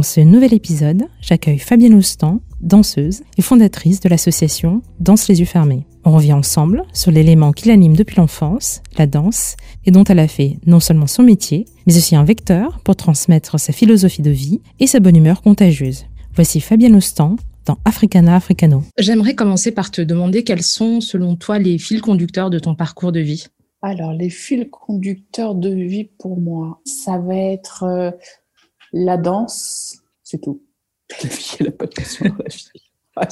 Dans ce nouvel épisode, j'accueille Fabienne Oustan, danseuse et fondatrice de l'association Danse les yeux fermés. On revient ensemble sur l'élément qui l'anime depuis l'enfance, la danse, et dont elle a fait non seulement son métier, mais aussi un vecteur pour transmettre sa philosophie de vie et sa bonne humeur contagieuse. Voici Fabienne Oustan dans Africana Africano. J'aimerais commencer par te demander quels sont, selon toi, les fils conducteurs de ton parcours de vie? Alors, les fils conducteurs de vie pour moi, ça va être euh, la danse, c'est tout. La vie, elle n'a pas de passion la vie. Ah,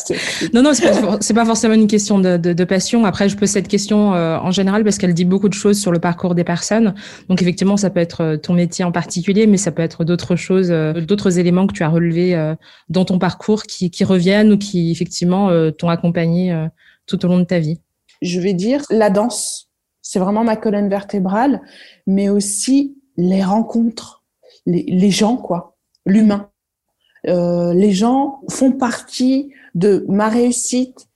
non, non, c'est pas, pas forcément une question de, de, de, passion. Après, je pose cette question euh, en général parce qu'elle dit beaucoup de choses sur le parcours des personnes. Donc, effectivement, ça peut être euh, ton métier en particulier, mais ça peut être d'autres choses, euh, d'autres éléments que tu as relevés euh, dans ton parcours qui, qui, reviennent ou qui, effectivement, t'ont accompagné tout au long de ta vie. Je vais dire la danse. C'est vraiment ma colonne vertébrale, mais aussi les rencontres, les, les gens, quoi, l'humain. les gens font partie de ma réussite,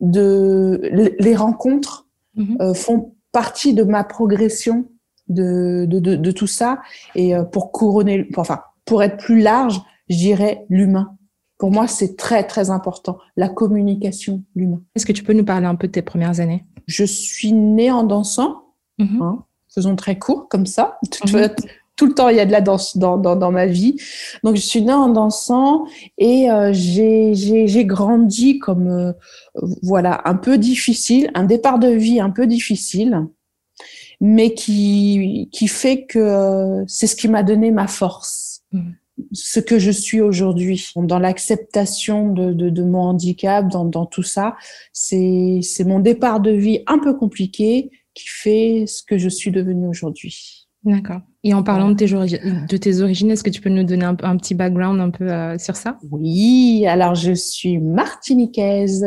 de les rencontres mmh. euh, font partie de ma progression de, de, de, de tout ça. Et euh, pour couronner, enfin, pour être plus large, je dirais l'humain. Pour moi, c'est très, très important. La communication, l'humain. Est-ce que tu peux nous parler un peu de tes premières années? Je suis née en dansant. Mmh. Hein, faisons très court, comme ça. Mmh tout le temps, il y a de la danse dans, dans, dans ma vie. Donc, je suis née en dansant et euh, j'ai grandi comme, euh, voilà, un peu difficile, un départ de vie un peu difficile, mais qui, qui fait que euh, c'est ce qui m'a donné ma force. Mmh. Ce que je suis aujourd'hui, dans l'acceptation de, de, de, mon handicap, dans, dans tout ça, c'est mon départ de vie un peu compliqué qui fait ce que je suis devenue aujourd'hui. D'accord. Et en parlant de tes, de tes origines, est-ce que tu peux nous donner un, un petit background un peu euh, sur ça? Oui, alors je suis martiniquaise,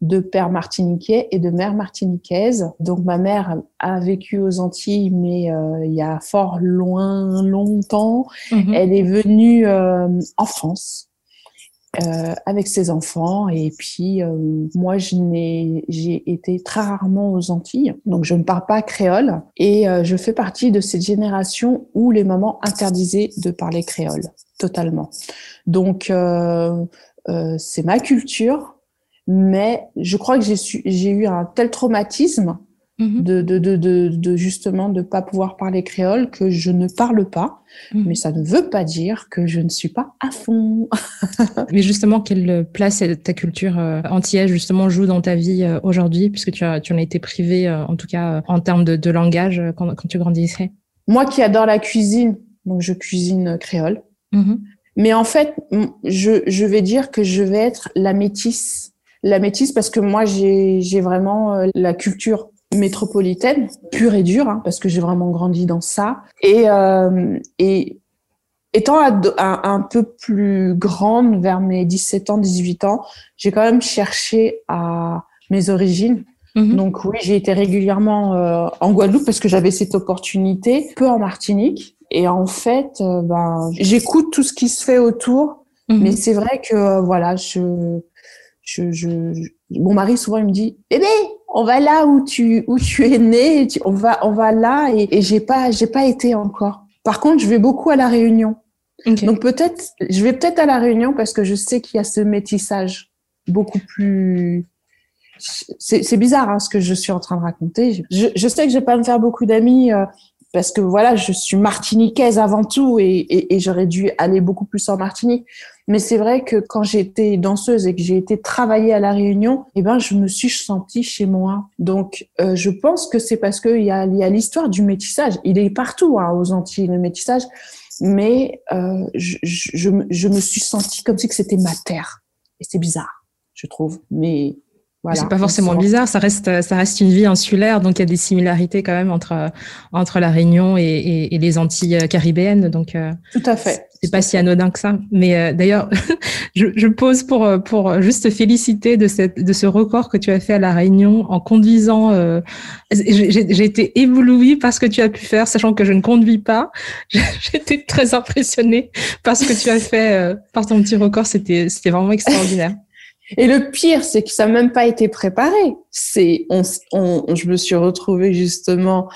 de père martiniquais et de mère martiniquaise. Donc ma mère a vécu aux Antilles, mais euh, il y a fort loin, longtemps. Mm -hmm. Elle est venue euh, en France euh, avec ses enfants. Et puis, euh, moi, j'ai été très rarement aux Antilles, donc je ne parle pas créole. Et euh, je fais partie de cette génération où les mamans interdisaient de parler créole, totalement. Donc, euh, euh, c'est ma culture, mais je crois que j'ai eu un tel traumatisme Mmh. De, de, de, de, de justement de pas pouvoir parler créole que je ne parle pas mmh. mais ça ne veut pas dire que je ne suis pas à fond mais justement quelle place ta culture euh, antillaise justement joue dans ta vie euh, aujourd'hui puisque tu, as, tu en as été privé euh, en tout cas en termes de, de langage quand, quand tu grandissais? Moi qui adore la cuisine donc je cuisine créole mmh. mais en fait je, je vais dire que je vais être la métisse la métisse parce que moi j'ai vraiment la culture métropolitaine, pure et dure, hein, parce que j'ai vraiment grandi dans ça. Et, euh, et étant un, peu plus grande, vers mes 17 ans, 18 ans, j'ai quand même cherché à mes origines. -hmm. Donc oui, j'ai été régulièrement euh, en Guadeloupe parce que j'avais cette opportunité, peu en Martinique. Et en fait, euh, ben, j'écoute tout ce qui se fait autour, -hmm. mais c'est vrai que euh, voilà, je, je, je, mon mari souvent il me dit, bébé, on va là où tu où tu es né, tu, on va on va là et, et j'ai pas j'ai pas été encore. Par contre, je vais beaucoup à la Réunion. Okay. Donc peut-être je vais peut-être à la Réunion parce que je sais qu'il y a ce métissage beaucoup plus c'est bizarre hein, ce que je suis en train de raconter. Je, je sais que je vais pas me faire beaucoup d'amis euh, parce que voilà, je suis martiniquaise avant tout et, et, et j'aurais dû aller beaucoup plus en Martinique. Mais c'est vrai que quand j'étais danseuse et que j'ai été travailler à la Réunion, eh ben je me suis sentie chez moi. Donc euh, je pense que c'est parce qu'il y a, y a l'histoire du métissage. Il est partout hein, aux Antilles le métissage, mais euh, je, me suis sentie comme si c'était ma terre. Et c'est bizarre, je trouve. Mais voilà, c'est pas forcément bizarre, ça reste, ça reste une vie insulaire, donc il y a des similarités quand même entre, entre la Réunion et, et, et les Antilles caribéennes. Donc, euh, Tout à fait. C'est pas si anodin que ça. Mais euh, d'ailleurs, je, je, pose pour, pour juste te féliciter de, cette, de ce record que tu as fait à la Réunion en conduisant. Euh, J'ai été éblouie par ce que tu as pu faire, sachant que je ne conduis pas. J'étais très impressionnée par ce que tu as fait euh, par ton petit record. C'était vraiment extraordinaire. Et le pire, c'est que ça n'a même pas été préparé. C'est, on, on, je me suis retrouvée justement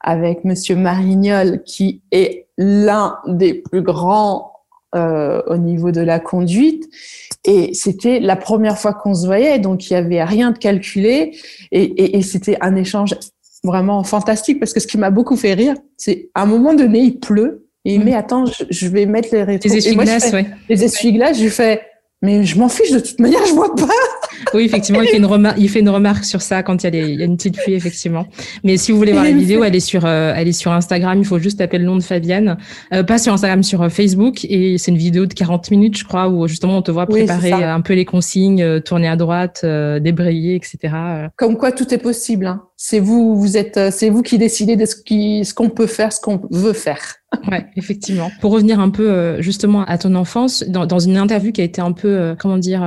avec Monsieur Marignol, qui est l'un des plus grands euh, au niveau de la conduite. Et c'était la première fois qu'on se voyait, donc il y avait rien de calculé. Et, et, et c'était un échange vraiment fantastique parce que ce qui m'a beaucoup fait rire, c'est à un moment donné, il pleut. Et il mm. met, attends, je, vais mettre les rétros. Les essuie-glaces, ouais. Les essuie-glaces, je fais, mais je m'en fiche de toute manière, je vois pas. Oui, effectivement, il fait une remarque, il fait une remarque sur ça quand il y, a il y a une petite pluie, effectivement. Mais si vous voulez voir la vidéo, elle est sur, euh, elle est sur Instagram. Il faut juste taper le nom de Fabienne, euh, pas sur Instagram, sur euh, Facebook. Et c'est une vidéo de 40 minutes, je crois, où justement on te voit préparer un peu les consignes, tourner à droite, débrayer, etc. Comme quoi tout est possible. Hein. C'est vous, vous êtes, c'est vous qui décidez de ce qui, ce qu'on peut faire, ce qu'on veut faire. Ouais, effectivement. Pour revenir un peu justement à ton enfance, dans, dans une interview qui a été un peu, comment dire,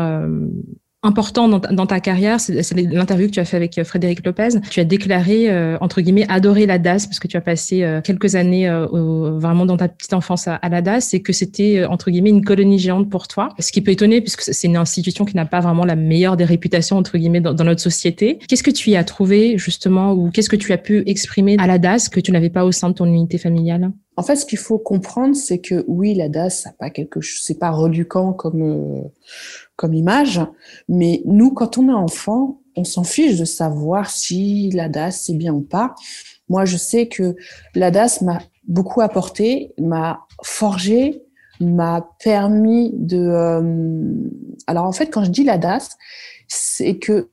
important dans ta, carrière, c'est l'interview que tu as fait avec euh, Frédéric Lopez. Tu as déclaré, euh, entre guillemets, adorer la DAS parce que tu as passé euh, quelques années vraiment dans ta petite enfance à, la DAS et que c'était, entre guillemets, une colonie géante pour toi. Ce qui peut étonner puisque c'est une institution qui n'a pas vraiment la meilleure des réputations, entre guillemets, dans, notre société. Qu'est-ce que tu y as trouvé, justement, ou qu'est-ce que tu as pu exprimer à la DAS que tu n'avais pas au sein de ton unité familiale? En fait, ce qu'il faut comprendre, c'est que oui, la DAS, ça pas quelque c'est pas reluquant comme comme image. Mais nous, quand on est enfant, on s'en fiche de savoir si la DAS c'est bien ou pas. Moi, je sais que la DAS m'a beaucoup apporté, m'a forgé, m'a permis de. Euh, alors en fait, quand je dis la DAS, c'est que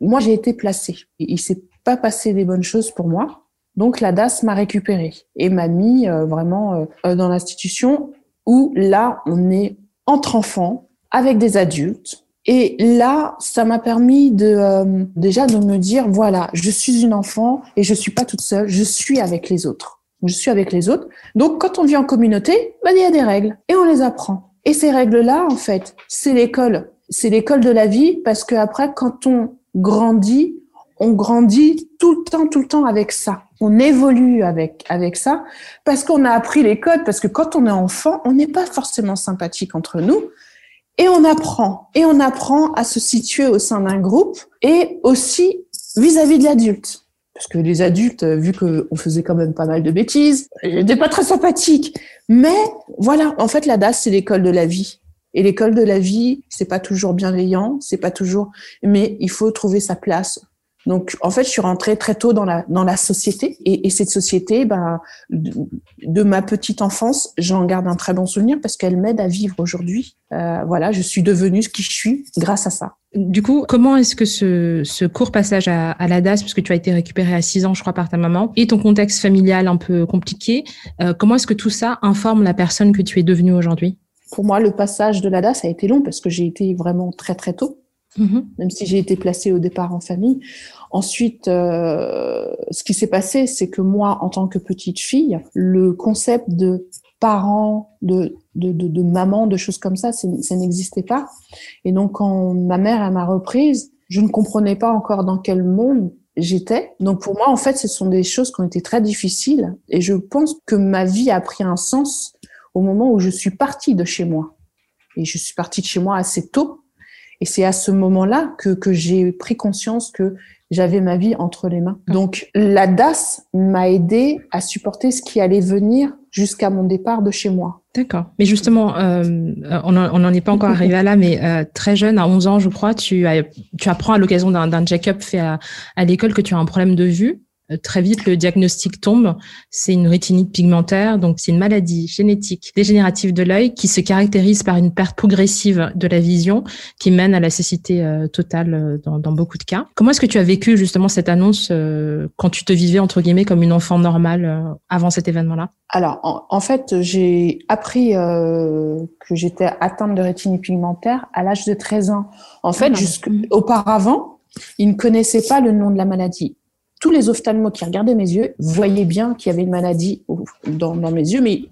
moi j'ai été placée. Il s'est pas passé des bonnes choses pour moi. Donc la DAS m'a récupéré et m'a mis euh, vraiment euh, dans l'institution où là on est entre enfants, avec des adultes. Et là, ça m'a permis de euh, déjà de me dire voilà, je suis une enfant et je suis pas toute seule, je suis avec les autres. Je suis avec les autres. Donc, quand on vit en communauté, ben, il y a des règles et on les apprend. Et ces règles-là, en fait, c'est l'école. C'est l'école de la vie parce que après, quand on grandit, on grandit tout le temps, tout le temps avec ça. On évolue avec avec ça parce qu'on a appris les codes. Parce que quand on est enfant, on n'est pas forcément sympathique entre nous. Et on apprend, et on apprend à se situer au sein d'un groupe et aussi vis-à-vis de l'adulte. Parce que les adultes, vu qu'on faisait quand même pas mal de bêtises, n'étaient pas très sympathiques. Mais voilà, en fait, la DAS, c'est l'école de la vie. Et l'école de la vie, c'est pas toujours bienveillant, c'est pas toujours, mais il faut trouver sa place donc, en fait, je suis rentrée très tôt dans la dans la société et, et cette société, ben, de, ma petite enfance, j'en garde un très bon souvenir parce qu'elle m'aide à vivre aujourd'hui. Euh, voilà, je suis devenue ce qui je suis grâce à ça. Du coup, comment est-ce que ce, ce court passage à, à la DAS, puisque tu as été récupérée à 6 ans, je crois, par ta maman, et ton contexte familial un peu compliqué, euh, comment est-ce que tout ça informe la personne que tu es devenue aujourd'hui? Pour moi, le passage de la DAS a été long parce que j'ai été vraiment très très tôt. Mm-hmm. Même si j'ai été placée au départ en famille. Ensuite, euh, ce qui s'est passé, c'est que moi, en tant que petite fille, le concept de parents, de, de, de, de maman, de choses comme ça, ça n'existait pas. Et donc, quand ma mère m'a reprise, je ne comprenais pas encore dans quel monde j'étais. Donc pour moi, en fait, ce sont des choses qui ont été très difficiles. Et je pense que ma vie a pris un sens au moment où je suis partie de chez moi. Et je suis partie de chez moi assez tôt. Et c'est à ce moment-là que, que j'ai pris conscience que j'avais ma vie entre les mains. Donc la DAS m'a aidé à supporter ce qui allait venir jusqu'à mon départ de chez moi. D'accord. Mais justement, euh, on n'en est pas encore arrivé à là, mais euh, très jeune, à 11 ans, je crois, tu, as, tu apprends à l'occasion d'un check-up fait à, à l'école que tu as un problème de vue. Euh, très vite, le diagnostic tombe. C'est une rétinite pigmentaire, donc c'est une maladie génétique dégénérative de l'œil qui se caractérise par une perte progressive de la vision qui mène à la cécité euh, totale euh, dans, dans, beaucoup de cas. Comment est-ce que tu as vécu justement cette annonce quand tu te vivais entre guillemets comme une enfant normale avant cet événement-là? Alors, en, fait, j'ai appris que j'étais atteinte de rétinite pigmentaire à l'âge de 13 ans. En fait, mmh. auparavant, ils ne connaissaient pas le nom de la maladie tous les ophtalmos qui regardaient mes yeux voyaient bien qu'il y avait une maladie dans, mes yeux, mais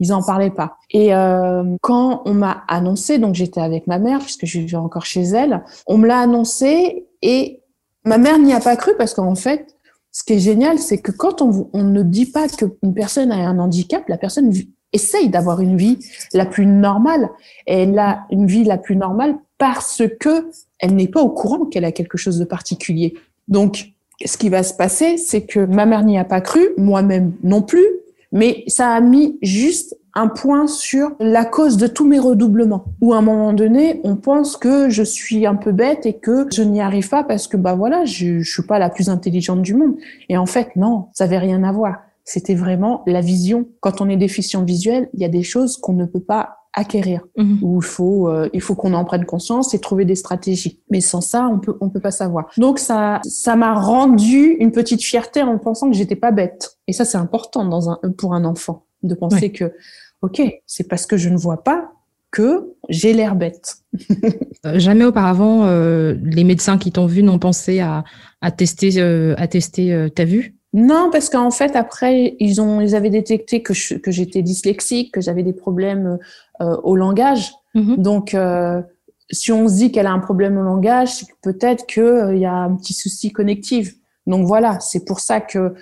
ils n'en parlaient pas. Et euh, quand on m'a annoncé, donc j'étais avec ma mère puisque je vivais encore chez elle, on me l'a annoncé et ma mère n'y a pas cru parce qu'en fait, ce qui est génial, c'est que quand on, ne dit pas qu'une personne a un handicap, la personne essaye d'avoir une vie la plus normale. Et elle a une vie la plus normale parce que elle n'est pas au courant qu'elle a quelque chose de particulier. Donc, ce qui va se passer, c'est que ma mère n'y a pas cru, moi-même non plus, mais ça a mis juste un point sur la cause de tous mes redoublements. Ou à un moment donné, on pense que je suis un peu bête et que je n'y arrive pas parce que bah voilà, je, je suis pas la plus intelligente du monde. Et en fait, non, ça avait rien à voir. C'était vraiment la vision. Quand on est déficient visuel, il y a des choses qu'on ne peut pas acquérir. Mhm. où il faut euh, il faut qu'on en prenne conscience et trouver des stratégies. Mais sans ça on peut on peut pas savoir. Donc ça ça m'a rendu une petite fierté en pensant que j'étais pas bête. Et ça c'est important dans un pour un enfant de penser que ok c'est parce que je ne vois pas que j'ai l'air bête. Euh, jamais auparavant, euh, les médecins qui t'ont vu n'ont pensé à, à tester, euh, à tester ta vue? Non, parce qu'en fait, après, ils, ont, ils avaient détecté que, que j'étais dyslexique, que j'avais des problèmes au langage. Mm-hmm. Donc, si on se dit qu'elle a un problème au langage, c'est peut-être qu'il y a un petit souci connectif. Donc voilà, c'est pour ça que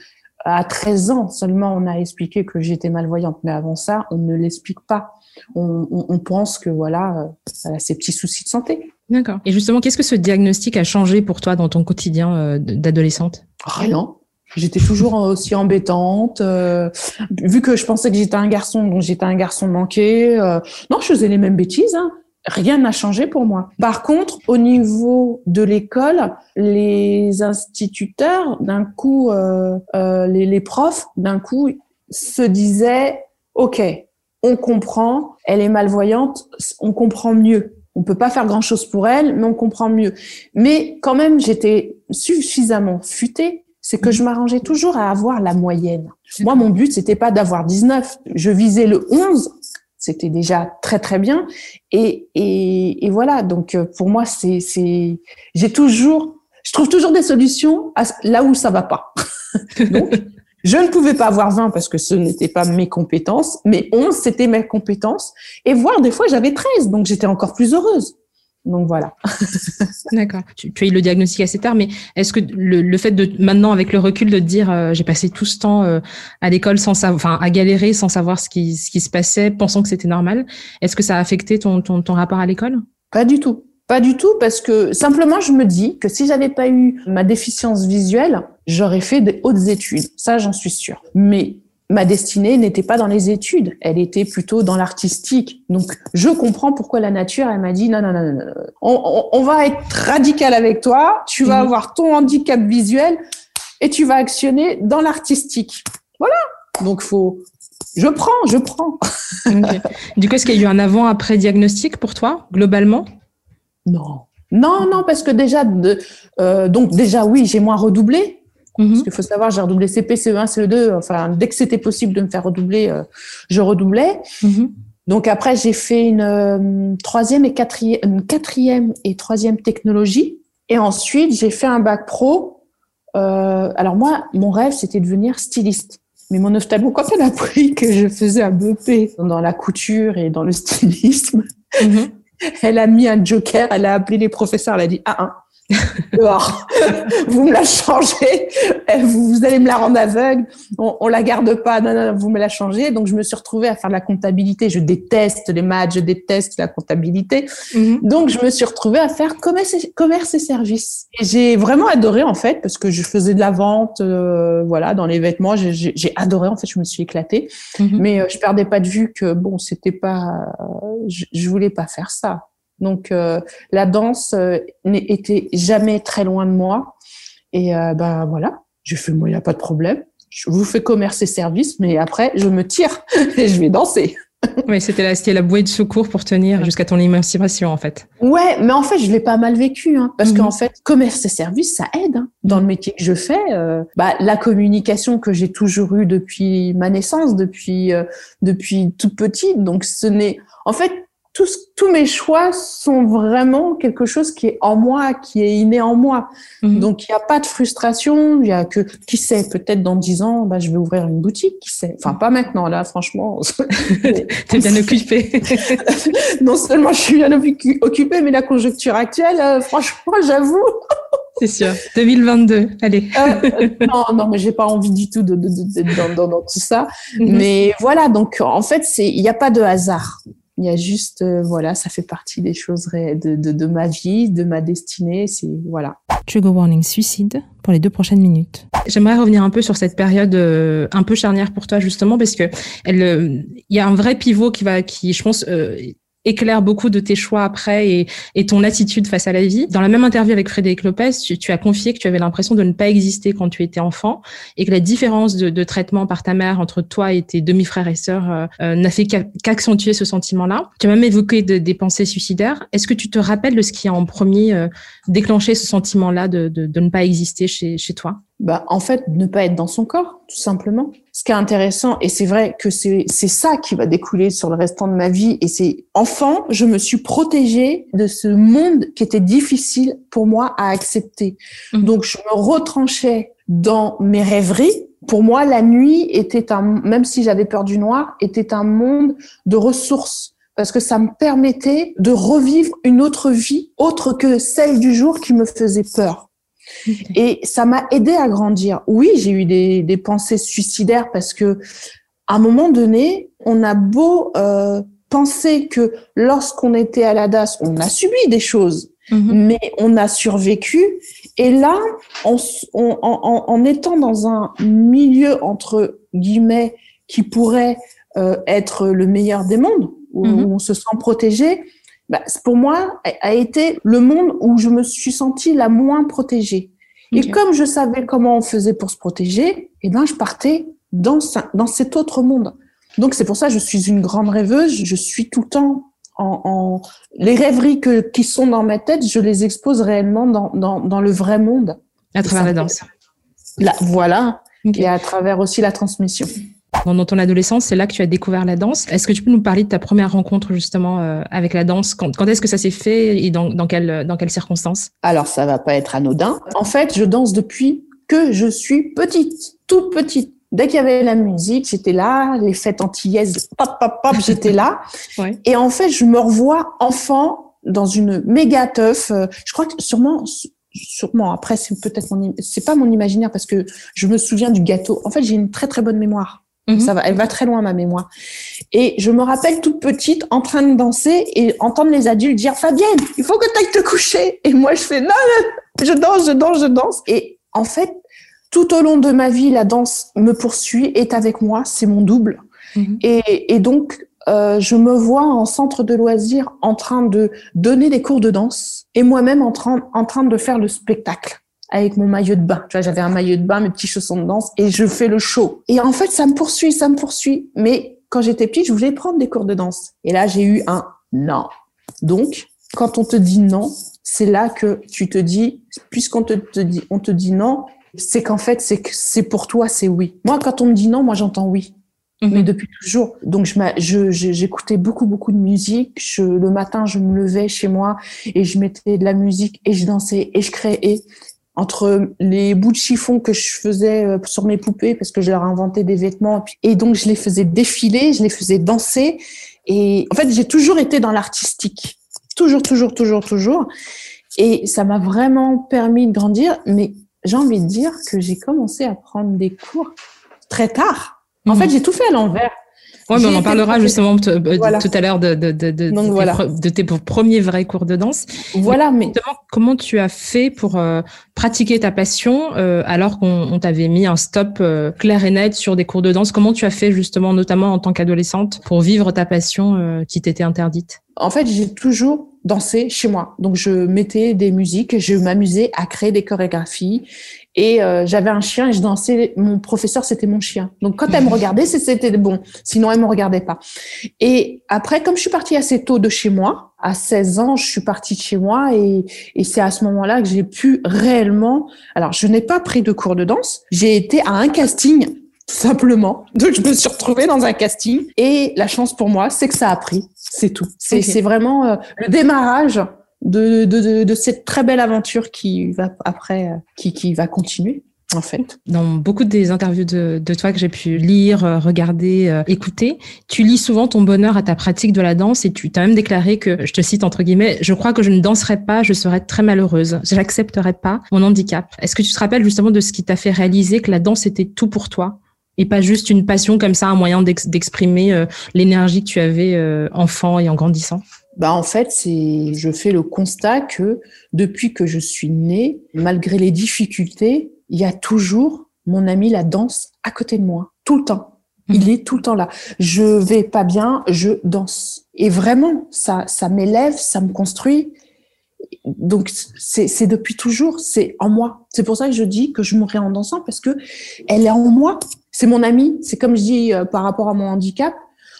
à 13 ans seulement, on a expliqué que j'étais malvoyante. Mais avant ça, on ne l'explique pas on, pense que voilà, euh, ces petits soucis de santé. D'accord. Et justement, qu'est-ce que ce diagnostic a changé pour toi dans ton quotidien euh, d'adolescente? Rien. J'étais toujours aussi embêtante. Euh, vu que je pensais que j'étais un garçon, donc j'étais un garçon manqué. non, je faisais les mêmes bêtises. Hein. Rien n'a changé pour moi. Par contre, au niveau de l'école, les instituteurs, d'un coup, les, les profs, d'un coup, se disaient, OK, on comprend, elle est malvoyante, on comprend mieux. On peut pas faire grand chose pour elle, mais on comprend mieux. Mais quand même, j'étais suffisamment futée, c'est que je m'arrangeais toujours à avoir la moyenne. Moi, mon but, c'était pas d'avoir 19. Je visais le 11. C'était déjà très, très bien. Et, et, voilà. Donc, euh, pour moi, c'est, c'est, j'ai toujours, je trouve toujours des solutions là où ça va pas. Donc, je ne pouvais pas avoir 20 parce que ce n'était pas mes compétences, mais 11, c'était mes compétences. Et voire des fois, j'avais 13, donc j'étais encore plus heureuse. Donc voilà. D'accord. Tu, as eu le diagnostic assez tard, mais est-ce que le, fait de maintenant, avec le recul, de te dire euh, j'ai passé tout ce temps euh, à l'école sans savoir, enfin à galérer sans savoir ce qui, ce qui se passait, pensant que c'était normal, est-ce que ça a affecté ton, ton, ton rapport à l'école? Pas du tout. Pas du tout, parce que simplement, je me dis que si j'avais pas eu ma déficience visuelle, j'aurais fait des hautes études. Ça, j'en suis sûre. Mais ma destinée n'était pas dans les études, elle était plutôt dans l'artistique. Donc, je comprends pourquoi la nature, elle m'a dit non, non, non, non, on, on, va être radical avec toi, tu vas mhm. avoir ton handicap visuel et tu vas actionner dans l'artistique. Voilà. Donc, faut, je prends, je prends. Du coup, est-ce qu'il y a eu un avant-après diagnostic pour toi, globalement? Non. Non, non, parce que déjà, de, euh, donc déjà, oui, j'ai moins redoublé. Mhm. Parce qu'il faut savoir, j'ai redoublé CP, CE1, CE2. Enfin, dès que c'était possible de me faire redoubler, euh, je redoublais. Mhm. Donc après, j'ai fait une euh, troisième et quatrième, une quatrième et troisième technologie. Et ensuite, j'ai fait un bac pro. alors moi, mon rêve, c'était de devenir styliste. Mais mon ophtalmo, quand elle a appris que je faisais un BP dans la couture et dans le stylisme, mhm elle a mis un joker, elle a appelé les professeurs, elle a dit ah, ah dehors, vous me la changez, vous, allez me la rendre aveugle, on, on la garde pas, non, non, vous me la changez. Donc je me suis retrouvée à faire de la comptabilité. Je déteste les maths, je déteste la comptabilité. Mhm. Donc je me suis retrouvée à faire commerce et, commerce et services. Et j'ai vraiment adoré en fait parce que je faisais de la vente, euh, voilà, dans les vêtements. J'ai adoré en fait, je me suis éclatée. Mhm. Mais euh, je perdais pas de vue que bon, c'était pas, je, je voulais pas faire ça. Donc euh, la danse euh, n'était jamais très loin de moi. Et euh, ben voilà, j'ai fait moi, il n'y a pas de problème. Je vous fais commerce et service, mais après, je me tire et je vais danser. oui, c'était la, la bouée de secours pour tenir jusqu'à ton émancipation, en fait. Ouais, mais en fait, je l'ai pas mal vécu, hein, parce mhm. qu'en fait, commerce et service, ça aide. Hein. Dans le métier que je fais, bah, la communication que j'ai toujours eue depuis ma naissance, depuis depuis toute petite, donc ce n'est, en fait, tous, mes choix sont vraiment quelque chose qui est en moi, qui est inné en moi. Mhm. Donc, il n'y a pas de frustration. Il y a que, qui sait, peut-être dans dix ans, bah, je vais ouvrir une boutique, qui sait. Enfin, pas maintenant, là, franchement. T'es bien occupée. non seulement je suis bien occupée, mais la conjoncture actuelle, euh, franchement, j'avoue. C'est sûr. 2022, allez. Euh, non, non, mais j'ai pas envie du tout de, de, de, dans, dans, tout ça. Mhm. Mais voilà, donc en fait, c'est il n'y a pas de hasard Il y a juste, euh, voilà, ça fait partie des choses de, de, de ma vie, de ma destinée. C'est voilà. Trigger warning suicide pour les deux prochaines minutes. J'aimerais revenir un peu sur cette période euh, un peu charnière pour toi justement parce que elle, euh, il y a un vrai pivot qui va, qui je pense éclaire beaucoup de tes choix après et, et, ton attitude face à la vie. Dans la même interview avec Frédéric Lopez, tu, tu as confié que tu avais l'impression de ne pas exister quand tu étais enfant et que la différence de, de traitement par ta mère entre toi et tes demi-frères et sœurs euh, euh, n'a fait qu'accentuer ce sentiment-là. Tu as même évoqué des pensées suicidaires. Est-ce que tu te rappelles de ce qui a en premier euh, déclenché ce sentiment-là de, de, ne pas exister chez, chez toi? Bah, en fait, ne pas être dans son corps, tout simplement. Ce qui est intéressant, et c'est vrai que c'est ça qui va découler sur le restant de ma vie, et c'est enfant, je me suis protégée de ce monde qui était difficile pour moi à accepter. Mmh. Donc, je me retranchais dans mes rêveries. Pour moi, la nuit était un, même si j'avais peur du noir, était un monde de ressources parce que ça me permettait de revivre une autre vie autre que celle du jour qui me faisait peur. Et ça m'a aidé à grandir. Oui, j'ai eu des, des, pensées suicidaires parce que à un moment donné, on a beau euh, penser que lorsqu'on était à la DAS, on a subi des choses, mhm. mais on a survécu. Et là, en, en, étant dans un milieu entre guillemets qui pourrait euh, être le meilleur des mondes, où, mhm. on se sent protégé, bah, pour moi, a été le monde où je me suis sentie la moins protégée. Et comme je savais comment on faisait pour se protéger, eh ben, je partais dans, dans cet autre monde. Donc, c'est pour ça que je suis une grande rêveuse. Je suis tout le temps en, en... les rêveries que, qui sont dans ma tête, je les expose réellement dans, dans, dans le vrai monde. À travers la danse. Là, voilà. Et à travers aussi la transmission. Dans ton adolescence, c'est là que tu as découvert la danse. Est-ce que tu peux nous parler de ta première rencontre justement euh, avec la danse? Quand, quand est-ce que ça s'est fait et dans, dans, quelle, dans quelles circonstances? Alors, ça va pas être anodin. En fait, je danse depuis que je suis petite, toute petite. Dès qu'il y avait la musique, j'étais là, les fêtes antillaises, pop, pop, pop, j'étais là. ouais. Et en fait, je me revois enfant dans une méga teuf. Je crois que sûrement, sûrement, après, c'est peut-être mon, c'est pas mon imaginaire parce que je me souviens du gâteau. En fait, j'ai une très, très bonne mémoire. Mhm. Ça va, elle va très loin ma mémoire. Et je me rappelle toute petite en train de danser et entendre les adultes dire Fabienne, il faut que tu ailles te coucher. Et moi je fais non, non, je danse, je danse, je danse. Et en fait, tout au long de ma vie, la danse me poursuit, est avec moi, c'est mon double. Mhm. Et, et, donc euh, je me vois en centre de loisirs en train de donner des cours de danse et moi-même en train, en train de faire le spectacle avec mon maillot de bain. Tu vois, j'avais un maillot de bain, mes petits chaussons de danse et je fais le show. Et en fait, ça me poursuit, ça me poursuit. Mais quand j'étais petite, je voulais prendre des cours de danse. Et là, j'ai eu un non. Donc, quand on te dit non, c'est là que tu te dis, puisqu'on te, te, dit, on te dit non, c'est qu'en fait, c'est que c'est pour toi, c'est oui. Moi, quand on me dit non, moi, j'entends oui. Mhm. Mais depuis toujours. Donc, je, j'écoutais beaucoup, beaucoup de musique. Je, le matin, je me levais chez moi et je mettais de la musique et je dansais et je créais entre les bouts de chiffon que je faisais euh, sur mes poupées parce que je leur inventais des vêtements et donc je les faisais défiler, je les faisais danser et en fait j'ai toujours été dans l'artistique, toujours, toujours, toujours, toujours et ça m'a vraiment permis de grandir. Mais j'ai envie de dire que j'ai commencé à prendre des cours très tard. En mmh. fait, j'ai tout fait à l'envers. Oui, mais on en parlera justement euh, tout à l'heure de, de, de, de, tes premiers vrais cours de danse. Voilà, mais, comment tu as fait pour euh, pratiquer ta passion euh, alors qu'on t'avait mis un stop clair et net sur des cours de danse? Comment tu as fait justement, notamment en tant qu'adolescente, pour vivre ta passion qui t'était interdite? En fait, j'ai toujours dansé chez moi. Donc, je mettais des musiques, je m'amusais à créer des chorégraphies et euh, j'avais un chien et je dansais. Mon professeur, c'était mon chien. Donc quand elle me regardait, c'était bon. Sinon, elle me regardait pas. Et après, comme je suis partie assez tôt de chez moi, à 16 ans, je suis partie de chez moi et, et c'est à ce moment-là que j'ai pu réellement. Alors, je n'ai pas pris de cours de danse. J'ai été à un casting tout simplement. Donc je me suis retrouvée dans un casting et la chance pour moi, c'est que ça a pris. C'est tout. C'est c'est vraiment euh, le démarrage de, de, de, cette très belle aventure qui va après, euh, qui, qui va continuer. En fait. Dans beaucoup des interviews de, de toi que j'ai pu lire, euh, regarder, euh, écouter, tu lis souvent ton bonheur à ta pratique de la danse et tu t'as même déclaré que, je te cite entre guillemets, je crois que je ne danserai pas, je serai très malheureuse, je n'accepterai pas mon handicap. Est-ce que tu te rappelles justement de ce qui t'a fait réaliser que la danse était tout pour toi et pas juste une passion comme ça, un moyen d'exprimer l'énergie que tu avais enfant et en grandissant? Bah en fait, c'est je fais le constat que depuis que je suis née, malgré les difficultés, il y a toujours mon ami la danse à côté de moi, tout le temps. Il mhm. est tout le temps là. Je vais pas bien, je danse. Et vraiment, ça, ça m'élève, ça me construit. Donc c'est depuis toujours, c'est en moi. C'est pour ça que je dis que je mourrai en dansant parce que elle est en moi. C'est mon ami. C'est comme je dis euh, par rapport à mon handicap.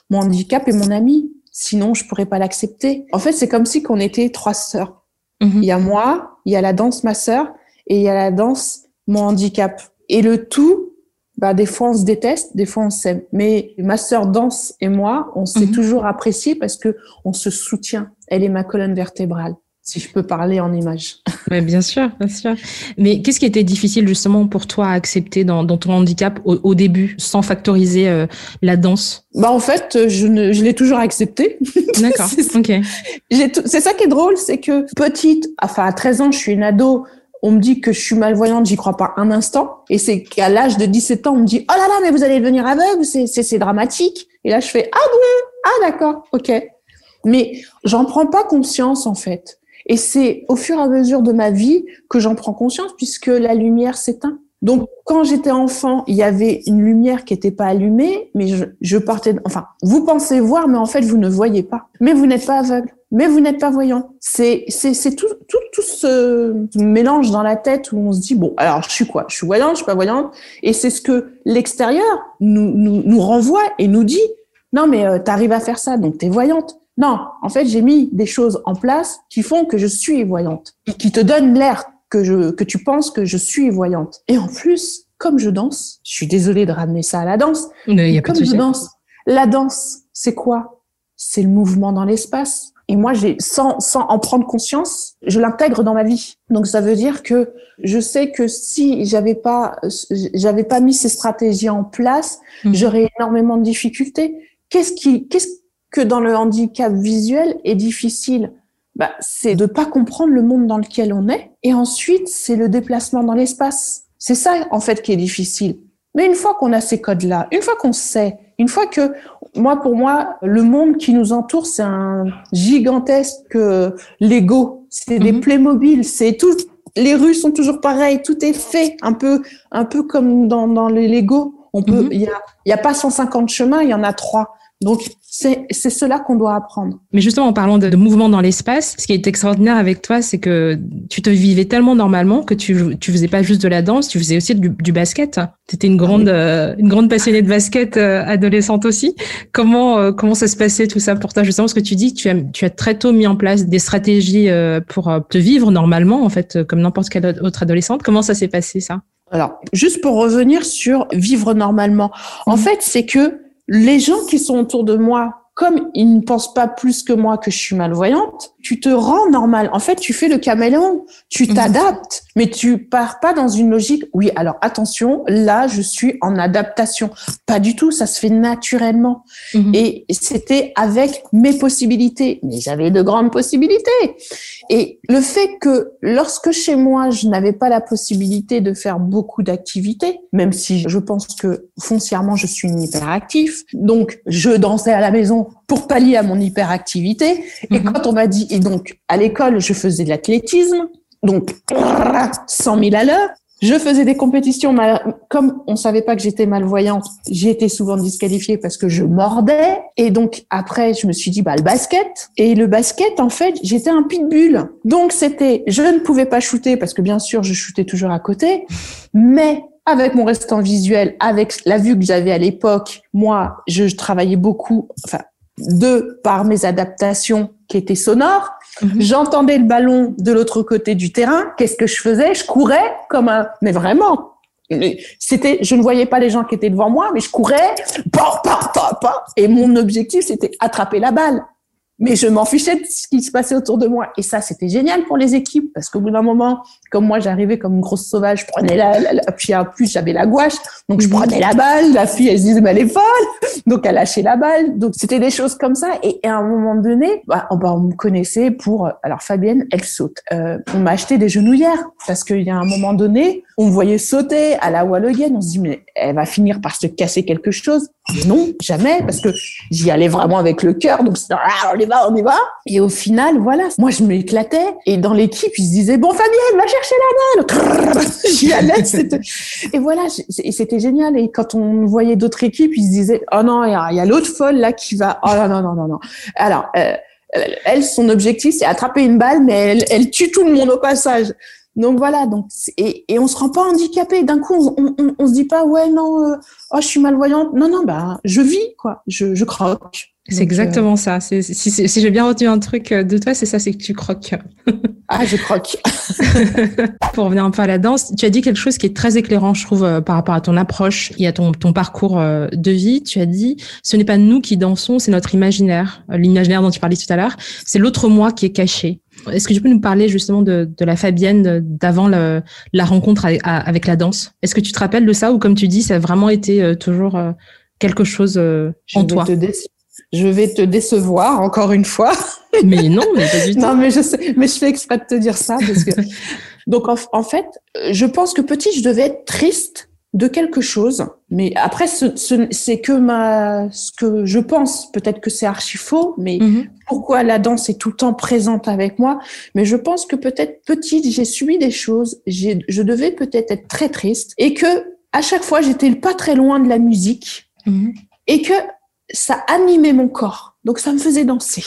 Mon handicap est mon ami. Sinon, je pourrais pas l'accepter. En fait, c'est comme si qu'on était trois sœurs. Mhm. Il y a moi, il y a la danse ma sœur et il y a la danse mon handicap. Et le tout, bah des fois on se déteste, des fois on s'aime. Mais ma sœur danse et moi, on s'est mhm. toujours apprécié parce que on se soutient. Elle est ma colonne vertébrale si je peux parler en image. Mais bien sûr, bien sûr. Mais qu'est-ce qui était difficile justement pour toi à accepter dans, dans ton handicap au, début, sans factoriser euh, la danse? Bah en fait, je, ne, je l'ai toujours accepté. D'accord. ok. C'est ça qui est drôle, c'est que petite, enfin à 13 ans, je suis une ado. On me dit que je suis malvoyante, j'y crois pas un instant. Et c'est qu'à l'âge de 17 ans, on me dit, oh là là, mais vous allez devenir aveugle, c'est dramatique. Et là, je fais, ah bon, ah d'accord, ok. Mais j'en prends pas conscience, en fait. Et c'est au fur et à mesure de ma vie que j'en prends conscience puisque la lumière s'éteint. Donc, quand j'étais enfant, il y avait une lumière qui n'était pas allumée, mais je, je, partais. Enfin, vous pensez voir, mais en fait, vous ne voyez pas. Mais vous n'êtes pas aveugle. Mais vous n'êtes pas voyant. C'est c'est tout, tout tout ce mélange dans la tête où on se dit bon, alors je suis quoi? Je suis voyante, je suis pas voyante. Et c'est ce que l'extérieur nous, nous nous renvoie et nous dit non, mais euh, tu arrives à faire ça, donc tu es voyante. Non, en fait, j'ai mis des choses en place qui font que je suis voyante, et qui te donnent l'air que je que tu penses que je suis voyante. Et en plus, comme je danse, je suis désolée de ramener ça à la danse. Mais y a comme je danse, la danse, c'est quoi? C'est le mouvement dans l'espace. Et moi, j'ai sans sans en prendre conscience, je l'intègre dans ma vie. Donc ça veut dire que je sais que si j'avais pas j'avais pas mis ces stratégies en place, mmh. j'aurais énormément de difficultés. Qu'est-ce qui qu'est-ce que dans le handicap visuel est difficile bah, c'est de pas comprendre le monde dans lequel on est. Et ensuite, c'est le déplacement dans l'espace. C'est ça, en fait, qui est difficile. Mais une fois qu'on a ces codes-là, une fois qu'on sait, une fois que, moi, pour moi, le monde qui nous entoure, c'est un gigantesque euh, Lego. C'est des mhm. Playmobil. C'est tout. Les rues sont toujours pareilles. Tout est fait un peu, un peu comme dans, dans les Lego. On peut, mhm. il y a, y a pas 150 chemins, il y en a trois. Donc, c'est cela qu'on doit apprendre. Mais justement, en parlant de, mouvement dans l'espace, ce qui est extraordinaire avec toi, c'est que tu te vivais tellement normalement que tu tu faisais pas juste de la danse, tu faisais aussi du, basket. Tu étais une grande euh, une grande passionnée de basket euh, adolescente aussi. Comment euh, comment ça se passait tout ça pour toi justement? Ce que tu dis, tu as tu as très tôt mis en place des stratégies pour te vivre normalement en fait comme n'importe quelle autre adolescente. Comment ça s'est passé ça? Alors, juste pour revenir sur vivre normalement. En mmh. fait, c'est que les gens qui sont autour de moi, comme ils ne pensent pas plus que moi que je suis malvoyante, tu te rends normal. En fait, tu fais le caméléon, tu t'adaptes, mais tu pars pas dans une logique. Oui, alors attention, là, je suis en adaptation. Pas du tout, ça se fait naturellement. Mhm. Et c'était avec mes possibilités, mais j'avais de grandes possibilités. Et le fait que lorsque chez moi, je n'avais pas la possibilité de faire beaucoup d'activités, même si je pense que foncièrement, je suis une hyperactif, donc je dansais à la maison pour pallier à mon hyperactivité. Et mhm. quand on m'a dit, et donc à l'école, je faisais de l'athlétisme, donc 100 000 à l'heure. Je faisais des compétitions, comme on savait pas que j'étais malvoyante, été souvent disqualifiée parce que je mordais. Et donc après, je me suis dit bah le basket. Et le basket, en fait, j'étais un pitbull. Donc c'était, je ne pouvais pas shooter parce que bien sûr, je shootais toujours à côté, mais avec mon restant visuel, avec la vue que j'avais à l'époque, moi, je, travaillais beaucoup, enfin, deux, par mes adaptations qui étaient sonores. Mhm. J'entendais le ballon de l'autre côté du terrain. Qu'est-ce que je faisais? Je courais comme un... Mais vraiment, c'était, je ne voyais pas les gens qui étaient devant moi, mais je courais, pa, pa, pa, pa, et mon objectif c'était attraper la balle. Mais je m'en fichais de ce qui se passait autour de moi. Et ça, c'était génial pour les équipes, parce qu'au bout d'un moment, comme moi, j'arrivais comme une grosse sauvage, je prenais la, puis en plus, j'avais la gouache. Donc, je mhm. prenais la balle. La fille, elle se disait, mais elle est folle. Donc, elle lâchait la balle. Donc, c'était des choses comme ça. Et, à un moment donné, bah, on, bah, on me connaissait pour, alors, Fabienne, elle saute. Euh, on m'a acheté des genouillères parce qu'il y a un moment donné, on me voyait sauter à la Wallogienne. On se dit, mais elle va finir par se casser quelque chose. Non, jamais, parce que j'y allais vraiment avec le cœur. Donc, ah, on y va, on y va. Et au final, voilà, moi, je m'éclatais. Et dans l'équipe, ils se disaient, bon, Fabienne, va chercher la balle. j'y allais. Et voilà, c'était génial. Et quand on voyait d'autres équipes, ils se disaient, oh non, il y a, l'autre folle là qui va, oh non, non, non, non, non. Alors, euh, elle, son objectif, c'est attraper une balle, mais elle, elle tue tout le monde au passage. Donc voilà, donc et, et on se rend pas handicapé. D'un coup, on, on, on, se dit pas ouais non, euh, oh je suis malvoyante. Non non, bah je vis quoi, je croque. C'est exactement euh, ça. Si, si j'ai bien retenu un truc euh, de toi, c'est ça, c'est que tu croques. ah, je croque. Pour revenir un peu à la danse, tu as dit quelque chose qui est très éclairant, je trouve, par rapport à ton approche et à ton, ton parcours de vie. Tu as dit, ce n'est pas nous qui dansons, c'est notre imaginaire. L'imaginaire dont tu parlais tout à l'heure, c'est l'autre moi qui est caché. Est-ce que tu peux nous parler justement de, la Fabienne d'avant la rencontre avec, la danse? Est-ce que tu te rappelles de ça ou comme tu dis, ça a vraiment été euh, toujours euh, quelque chose euh, en toi? Je vais te décevoir encore une fois. mais non, mais pas du tout. Non, mais je sais, mais je fais exprès de te dire ça parce que donc en fait, je pense que petit, je devais être triste de quelque chose. Mais après, ce, c'est que ma, ce que je pense. Peut-être que c'est archi faux, mais mhm. pourquoi la danse est tout le temps présente avec moi? Mais je pense que peut-être petite, j'ai subi des choses. J'ai, je devais peut-être être très triste et que à chaque fois, j'étais pas très loin de la musique mhm. et que ça animait mon corps. Donc ça me faisait danser.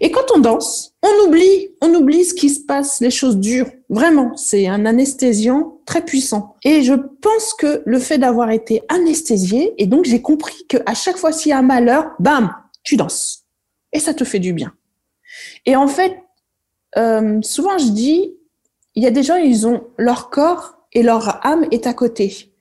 Et quand on danse, on oublie, on oublie ce qui se passe, les choses dures. Vraiment, c'est un anesthésiant très puissant. Et je pense que le fait d'avoir été anesthésié, et donc j'ai compris que à chaque fois s'il y a un malheur, bam, tu danses. Et ça te fait du bien. Et en fait, euh, souvent je dis, il y a des gens, ils ont leur corps et leur âme est à côté.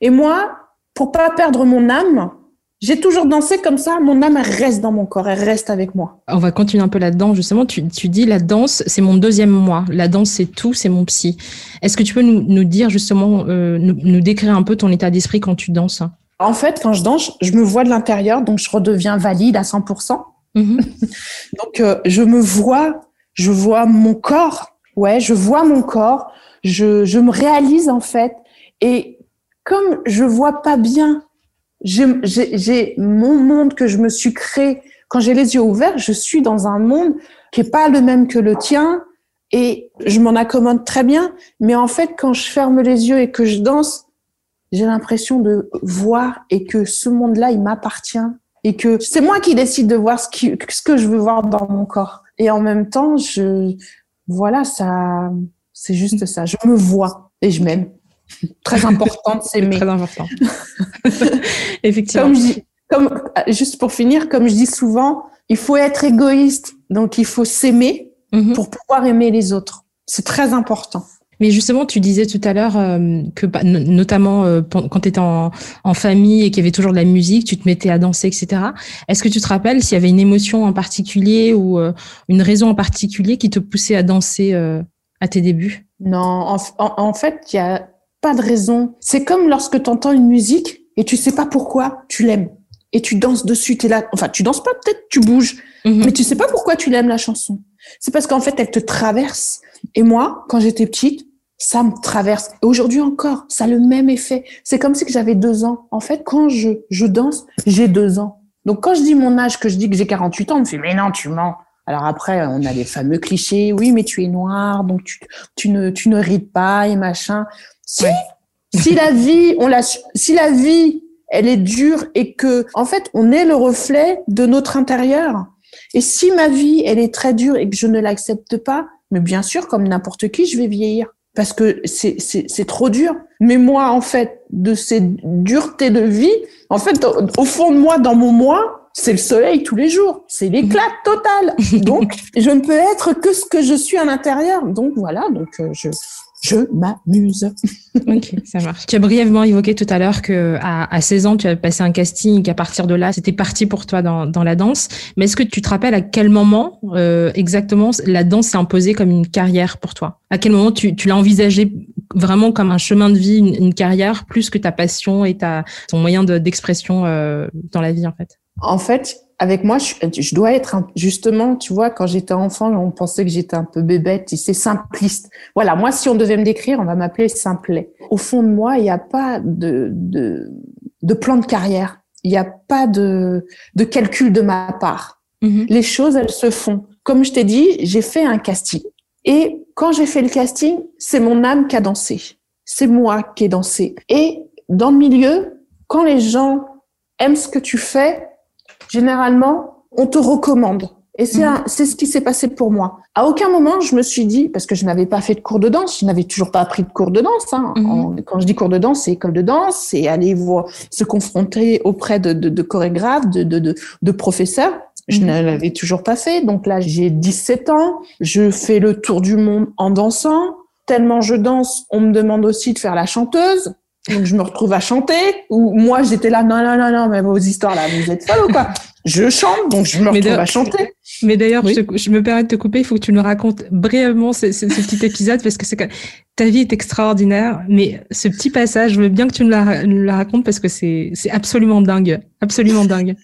Et moi, pour pas perdre mon âme, j'ai toujours dansé comme ça, mon âme reste dans mon corps, elle reste avec moi. On va continuer un peu là-dedans, justement. Tu, tu dis la danse, c'est mon deuxième moi. La danse, c'est tout, c'est mon psy. Est-ce que tu peux nous, nous dire justement, euh, nous, nous, décrire un peu ton état d'esprit quand tu danses? En fait, quand je danse, je me vois de l'intérieur, donc je redeviens valide à 100%. Mm-hmm. donc euh, je me vois, je vois mon corps, ouais, je vois mon corps, je, je me réalise en fait. Et comme je vois pas bien j'ai mon monde que je me suis créé. Quand j'ai les yeux ouverts, je suis dans un monde qui est pas le même que le tien et je m'en accommode très bien. Mais en fait, quand je ferme les yeux et que je danse, j'ai l'impression de voir et que ce monde-là, il m'appartient et que c'est moi qui décide de voir ce, qui, ce que je veux voir dans mon corps. Et en même temps, je, voilà, ça, c'est juste ça. Je me vois et je m'aime. Très important de s'aimer. Très important. Effectivement. Comme, je comme juste pour finir, comme je dis souvent, il faut être égoïste, donc il faut s'aimer mhm. pour pouvoir aimer les autres. C'est très important. Mais justement, tu disais tout à l'heure euh, que, bah, notamment euh, quand tu étais en, en, famille et qu'il y avait toujours de la musique, tu te mettais à danser, etc. Est-ce que tu te rappelles s'il y avait une émotion en particulier ou euh, une raison en particulier qui te poussait à danser à tes débuts? Non, en, en fait, il y a pas de raison. C'est comme lorsque tu entends une musique et tu sais pas pourquoi tu l'aimes. Et tu danses dessus, tu es là. Enfin, tu danses pas, peut-être tu bouges, mhm. mais tu sais pas pourquoi tu l'aimes la chanson. C'est parce qu'en fait, elle te traverse. Et moi, quand j'étais petite, ça me traverse. Et aujourd'hui encore, ça a le même effet. C'est comme si j'avais deux ans. En fait, quand je, je danse, j'ai deux ans. Donc, quand je dis mon âge, que je dis que j'ai 48 ans, on me fait, mais non, tu mens. Alors après, on a les fameux clichés. Oui, mais tu es noir, donc tu, tu ne, tu ne rides pas et machin. Si, si la vie, on la, si la vie, elle est dure et que, en fait, on est le reflet de notre intérieur. Et si ma vie, elle est très dure et que je ne l'accepte pas, mais bien sûr, comme n'importe qui, je vais vieillir parce que c'est, c'est, c'est trop dur. Mais moi, en fait, de ces duretés de vie, en fait, au, fond de moi, dans mon moi, c'est le soleil tous les jours. C'est l'éclat total. Donc, je ne peux être que ce que je suis à l'intérieur. Donc, voilà. Donc, euh, je, je m'amuse. ok, ça marche. Tu as brièvement évoqué tout à l'heure que à, 16 ans, tu as passé un casting, qu'à partir de là, c'était parti pour toi dans, dans la danse. Mais est-ce que tu te rappelles à quel moment euh, exactement la danse s'est imposée comme une carrière pour toi? À quel moment tu, tu l'as envisagé vraiment comme un chemin de vie, une, carrière, plus que ta passion et ta, ton moyen d'expression euh, dans la vie en fait? En fait, avec moi, je, dois être justement, tu vois, quand j'étais enfant, on pensait que j'étais un peu bébête, c'est simpliste. Voilà, moi, si on devait me décrire, on va m'appeler simplet. Au fond de moi, il n'y a pas de, de, de, plan de carrière. Il n'y a pas de, de calcul de ma part. Mm-hmm. Les choses, elles se font. Comme je t'ai dit, j'ai fait un casting. Et quand j'ai fait le casting, c'est mon âme qui a dansé. C'est moi qui ai dansé. Et dans le milieu, quand les gens aiment ce que tu fais, généralement, on te recommande. Et c'est c'est ce qui s'est passé pour moi. À aucun moment, je me suis dit, parce que je n'avais pas fait de cours de danse, je n'avais toujours pas appris de cours de danse. Hein. Mhm. quand je dis cours de danse, c'est école de danse, c'est aller voir, se confronter auprès de, de, de chorégraphes, de, de, de, professeurs. Je mhm. ne l'avais toujours pas fait. Donc là, j'ai 17 ans. Je fais le tour du monde en dansant. Tellement je danse, on me demande aussi de faire la chanteuse. Donc je me retrouve à chanter. Ou moi j'étais là, non non non non, mais vos histoires là, vous êtes folles ou quoi? Je chante, donc je me retrouve à chanter. Mais d'ailleurs, je, me permets de te couper. Il faut que tu nous racontes brièvement ce, petit épisode parce que c'est ta vie est extraordinaire. Mais ce petit passage, je veux bien que tu nous la, nous la racontes parce que c'est c'est absolument dingue, absolument dingue.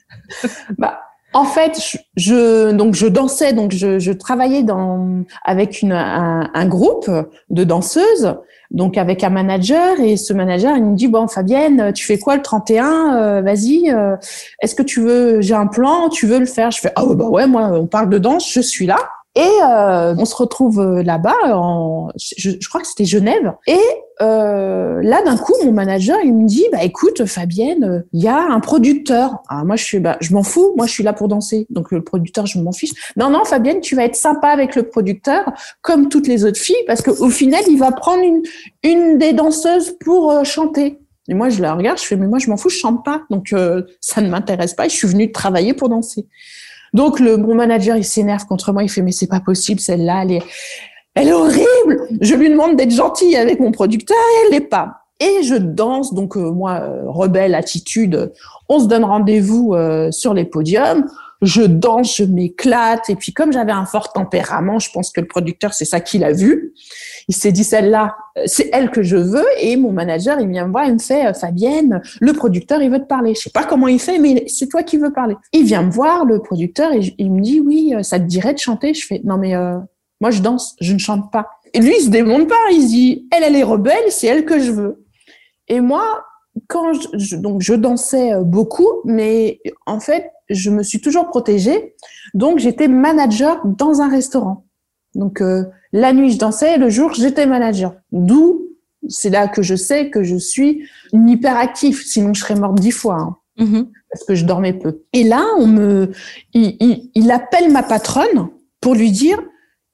bah en fait, je, donc je dansais, donc je, je travaillais dans avec une, un, un, groupe de danseuses donc avec un manager et ce manager il me dit bon Fabienne tu fais quoi le 31 euh, vas-y euh, est-ce que tu veux j'ai un plan tu veux le faire? Je fais ah bah ouais moi on parle de danse je suis là et euh, on se retrouve euh, là-bas, en, je, je, crois que c'était Genève. Et euh, là, d'un coup, mon manager, il me dit, bah écoute, Fabienne, il y a un producteur. Ah, moi, je suis, bah, je m'en fous. Moi, je suis là pour danser. Donc le producteur, je m'en fiche. Non, non, Fabienne, tu vas être sympa avec le producteur, comme toutes les autres filles, parce qu'au final, il va prendre une, une des danseuses pour euh, chanter. Et moi, je la regarde, je fais, mais moi, je m'en fous, je chante pas. Donc, euh, ça ne m'intéresse pas. Et je suis venue travailler pour danser. Donc le mon manager il s'énerve contre moi, il fait mais c'est pas possible celle-là, elle est horrible. Je lui demande d'être gentille avec mon producteur et elle l'est pas. Et je danse donc euh, moi euh, rebelle attitude, on se donne rendez-vous euh, sur les podiums je danse, je m'éclate. Et puis comme j'avais un fort tempérament, je pense que le producteur, c'est ça qu'il a vu. Il s'est dit, celle-là, euh, c'est elle que je veux. Et mon manager, il vient me voir, il me fait, euh, Fabienne, le producteur, il veut te parler. Je sais pas comment il fait, mais c'est toi qui veux parler. Il vient me voir, le producteur, et il me dit, oui, euh, ça te dirait de chanter? Je fais, non mais moi je danse, je ne chante pas. Et lui, il se démonte pas. Il dit, elle, elle est rebelle, c'est elle que je veux. Et moi, quand je, donc je dansais beaucoup, mais en fait, je me suis toujours protégée. Donc, j'étais manager dans un restaurant. Donc, euh, la nuit, je dansais, le jour, j'étais manager. D'où, c'est là que je sais que je suis une hyperactive. Sinon, je serais morte dix fois. Hein, mm-hmm. Parce que je dormais peu. Et là, on me, il, il, il appelle ma patronne pour lui dire,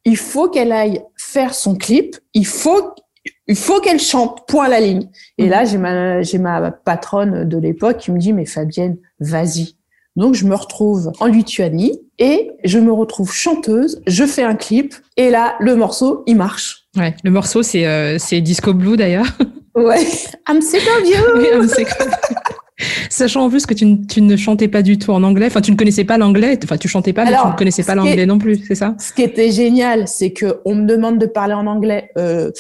il faut qu'elle aille faire son clip. Il faut il faut qu'elle chante, point à la ligne. Et là, j'ai ma, j'ai ma patronne de l'époque qui me dit, mais Fabienne, vas-y, donc je me retrouve en Lituanie et je me retrouve chanteuse, je fais un clip et là le morceau il marche. Ouais, le morceau c'est euh, c'est Disco Blue d'ailleurs. Ouais, I'm sick of you. Sachant en plus que tu, tu, ne chantais pas du tout en anglais, enfin tu ne connaissais pas l'anglais, enfin tu chantais pas, mais tu ne connaissais pas l'anglais non plus, c'est ça? Ce qui était génial, c'est que on me demande de parler en anglais. Euh,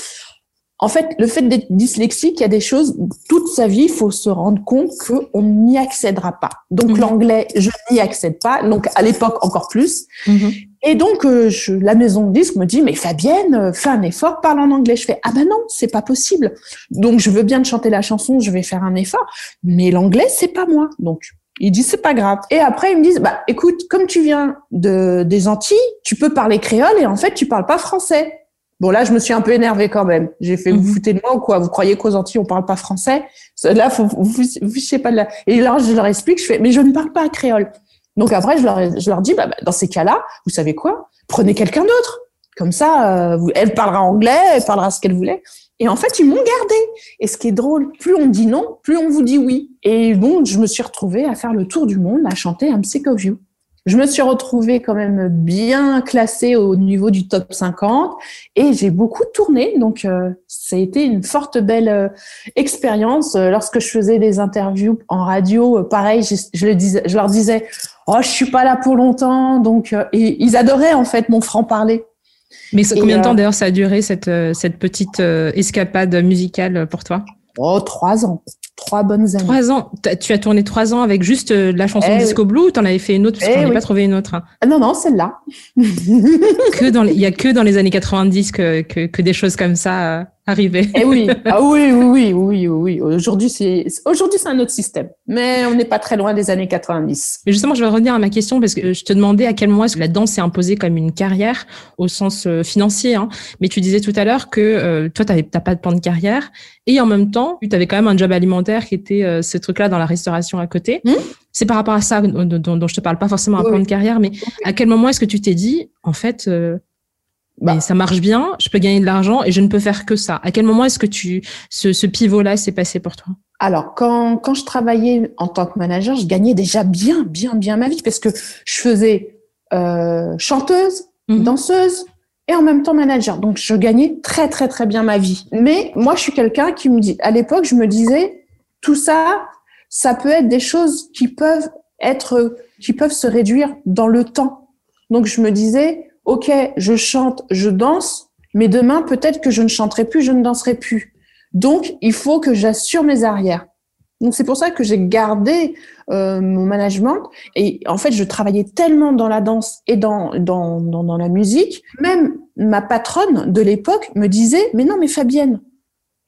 en fait, le fait d'être dyslexique, il y a des choses, toute sa vie, il faut se rendre compte qu'on n'y accédera pas. Donc, mhm. l'anglais, je n'y accède pas. Donc, à l'époque, encore plus. Mhm. Et donc, euh, je, la maison de disque me dit, mais Fabienne, euh, fais un effort, parle en anglais. Je fais, ah ben non, c'est pas possible. Donc, je veux bien te chanter la chanson, je vais faire un effort. Mais l'anglais, c'est pas moi. Donc, il dit c'est pas grave. Et après ils me disent bah écoute comme tu viens de des Antilles, tu peux parler créole et en fait tu parles pas français. Bon, là, je me suis un peu énervée quand même. J'ai fait, vous mhm. foutez de moi ou quoi? Vous croyez qu'aux Antilles, on parle pas français? Là, faut, vous, vous, sais pas de là. Et là, je leur explique, je fais, mais je ne parle pas créole. Donc après, je leur, je leur dis, bah, bah dans ces cas-là, vous savez quoi? Prenez quelqu'un d'autre. Comme ça, euh, elle parlera anglais, elle parlera ce qu'elle voulait. Et en fait, ils m'ont gardé. Et ce qui est drôle, plus on dit non, plus on vous dit oui. Et bon, je me suis retrouvée à faire le tour du monde, à chanter I'm sick of you. Je me suis retrouvée quand même bien classée au niveau du top 50 et j'ai beaucoup tourné. Donc, euh, ça a été une forte belle euh, expérience. Euh, lorsque je faisais des interviews en radio, pareil, je, je, le disais, je leur disais, oh, je suis pas là pour longtemps. Donc, et ils adoraient en fait mon franc-parler. Mais combien de temps d'ailleurs ça a duré cette, cette petite escapade musicale pour toi? Oh, trois ans. Trois bonnes années. Trois ans. Tu as tourné trois ans avec juste euh, la chanson eh Disco Blue ou t'en avais fait une autre parce qu'on eh pas trouvé une autre. Hein ah non, non, celle-là. il y a que dans les années 90 que, que, que des choses comme ça euh, arriver. Eh oui, ah oui, oui, oui, oui, oui. Aujourd'hui, c'est aujourd'hui c'est un autre système, mais on n'est pas très loin des années 90. Mais justement, je vais revenir à ma question parce que je te demandais à quel moment est-ce que la danse s'est imposée comme une carrière au sens euh, financier. Hein. Mais tu disais tout à l'heure que euh, toi, tu n'as pas de plan de carrière et en même temps, tu avais quand même un job alimentaire qui était euh, ce truc-là dans la restauration à côté. Hmm? c'est par rapport à ça dont, dont, je te parle, pas forcément un plan de carrière, mais à quel moment est-ce que tu t'es dit, en fait, bah, ça marche bien, je peux gagner de l'argent et je ne peux faire que ça. À quel moment est-ce que tu ce, ce pivot-là s'est passé pour toi? Alors, quand, quand je travaillais en tant que manager, je gagnais déjà bien, bien, bien ma vie parce que je faisais euh, chanteuse, mhm. danseuse et en même temps manager. Donc, je gagnais très, très, très bien ma vie. Mais moi, je suis quelqu'un qui me dit, à l'époque, je me disais, tout ça, ça peut être des choses qui peuvent être, qui peuvent se réduire dans le temps. Donc, je me disais, OK, je chante, je danse, mais demain, peut-être que je ne chanterai plus, je ne danserai plus. Donc, il faut que j'assure mes arrières. Donc, c'est pour ça que j'ai gardé euh, mon management. Et en fait, je travaillais tellement dans la danse et dans, dans, dans, dans la musique. Même ma patronne de l'époque me disait, mais non, mais Fabienne,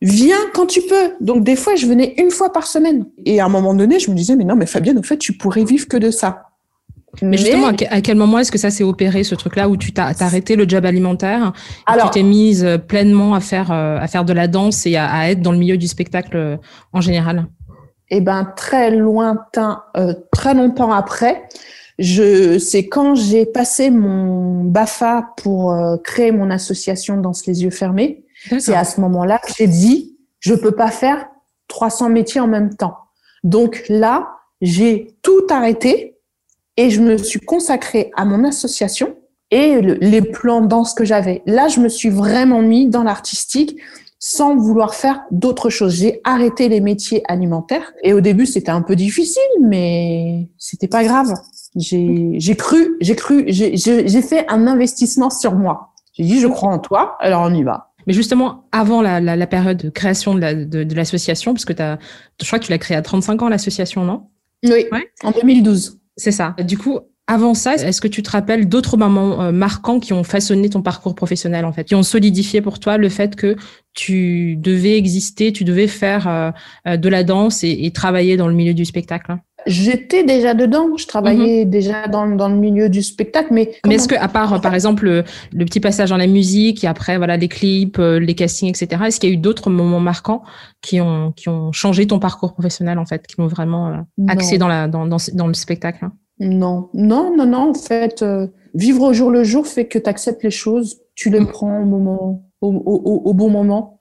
viens quand tu peux. Donc, des fois, je venais une fois par semaine. Et à un moment donné, je me disais, mais non, mais Fabienne, en fait, tu pourrais vivre que de ça. Mais, justement, à quel moment est-ce que ça s'est opéré, ce truc-là, où tu t'as arrêté le job alimentaire et tu t'es mise euh, pleinement à faire, euh, à faire de la danse et à, être dans le milieu du spectacle euh, en général? Eh ben, très lointain, très longtemps après. Je, c'est quand j'ai passé mon BAFA pour créer mon association Danse les yeux fermés. C'est à ce moment-là que j'ai dit, je peux pas faire 300 métiers en même temps. Donc là, j'ai tout arrêté et je me suis consacrée à mon association et les plans danse que j'avais. Là, je me suis vraiment mis dans l'artistique sans vouloir faire d'autres choses. J'ai arrêté les métiers alimentaires et au début, c'était un peu difficile, mais c'était pas grave. J'ai cru, j'ai cru, j'ai fait un investissement sur moi. J'ai dit, je crois en toi, alors on y va. Mais justement, avant la, la, la période de création de l'association, de, parce que as, je crois que tu l'as créée à 35 ans, l'association, non? Oui, ouais. en 2012. C'est ça. Du coup, avant ça, est-ce que tu te rappelles d'autres moments euh, marquants qui ont façonné ton parcours professionnel, en fait, qui ont solidifié pour toi le fait que tu devais exister, tu devais faire euh, euh, de la danse et, travailler dans le milieu du spectacle? J'étais déjà dedans, je travaillais mhm. déjà dans, dans, le milieu du spectacle, mais... Mais est-ce que, à part, par exemple, le, petit passage dans la musique et après, voilà, les clips, les castings, etc., est-ce qu'il y a eu d'autres moments marquants qui ont, qui ont changé ton parcours professionnel, en fait, qui m'ont vraiment axé dans, la, dans, dans, dans le spectacle non, non, non, non. En fait, euh, vivre au jour le jour fait que tu acceptes les choses, tu les mm. prends au moment, au, bon moment.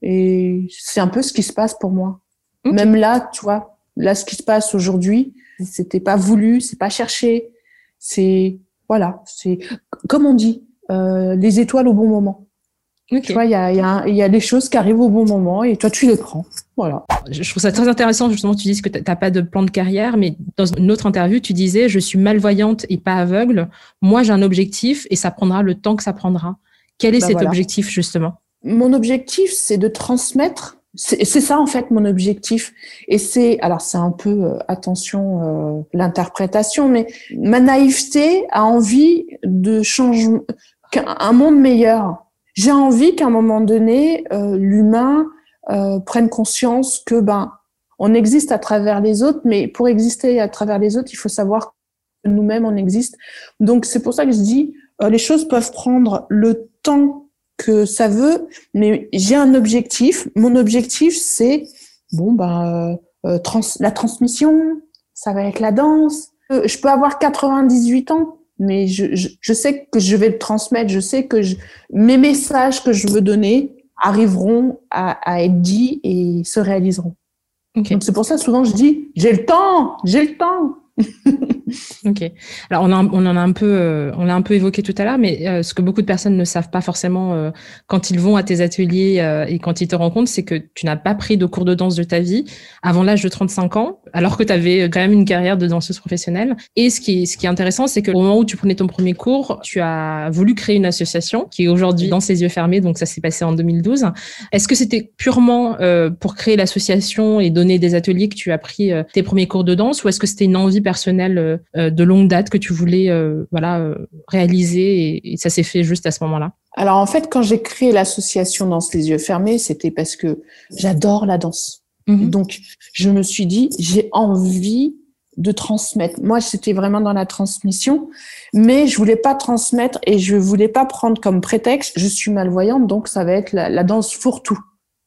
Et c'est un peu ce qui se passe pour moi. Même là, tu vois, là, ce qui se passe aujourd'hui, c'était pas voulu, c'est pas cherché. C'est, voilà, c'est, comme on dit, euh, les étoiles au bon moment. Tu vois, il y a, y, a, y a des choses qui arrivent au bon moment et toi, tu les prends. Voilà. Je trouve ça très intéressant, justement, tu dis que tu n'as pas de plan de carrière, mais dans une autre interview, tu disais, je suis malvoyante et pas aveugle. Moi, j'ai un objectif et ça prendra le temps que ça prendra. Quel est bah cet objectif, justement? Mon objectif, c'est de transmettre. C'est ça, en fait, mon objectif. Et c'est, alors c'est un peu, euh, attention, euh, l'interprétation, mais ma naïveté a envie de changer, un monde meilleur j'ai envie qu'à un moment donné, euh, l'humain euh, prenne conscience que ben on existe à travers les autres, mais pour exister à travers les autres, il faut savoir que nous-mêmes on existe. Donc c'est pour ça que je dis euh, les choses peuvent prendre le temps que ça veut, mais j'ai un objectif. Mon objectif c'est bon ben trans la transmission, ça va être la danse. je peux avoir 98 ans, mais je, je, je, sais que je vais le transmettre. Je sais que je, mes messages que je veux donner arriveront à, à être dits et se réaliseront. Donc c'est pour ça souvent je dis j'ai le temps, j'ai le temps. Ok. Alors on, on en a un peu, euh, on l'a un peu évoqué tout à l'heure, mais euh, ce que beaucoup de personnes ne savent pas forcément euh, quand ils vont à tes ateliers et quand ils te rencontrent, c'est que tu n'as pas pris de cours de danse de ta vie avant l'âge de 35 ans, alors que tu avais quand même une carrière de danseuse professionnelle. Et ce qui, ce qui est intéressant, c'est qu'au moment où tu prenais ton premier cours, tu as voulu créer une association qui est aujourd'hui dans ses yeux fermés, donc ça s'est passé en 2012. Est-ce que c'était purement pour créer l'association et donner des ateliers que tu as pris tes premiers cours de danse, ou est-ce que c'était une envie personnelle de longue date que tu voulais euh, voilà euh, réaliser et, ça s'est fait juste à ce moment-là Alors en fait, quand j'ai créé l'association Danse les yeux fermés, c'était parce que j'adore la danse. Mhm. Donc je me suis dit j'ai envie de transmettre. Moi, c'était vraiment dans la transmission, mais je voulais pas transmettre et je voulais pas prendre comme prétexte je suis malvoyante, donc ça va être la, danse fourre-tout.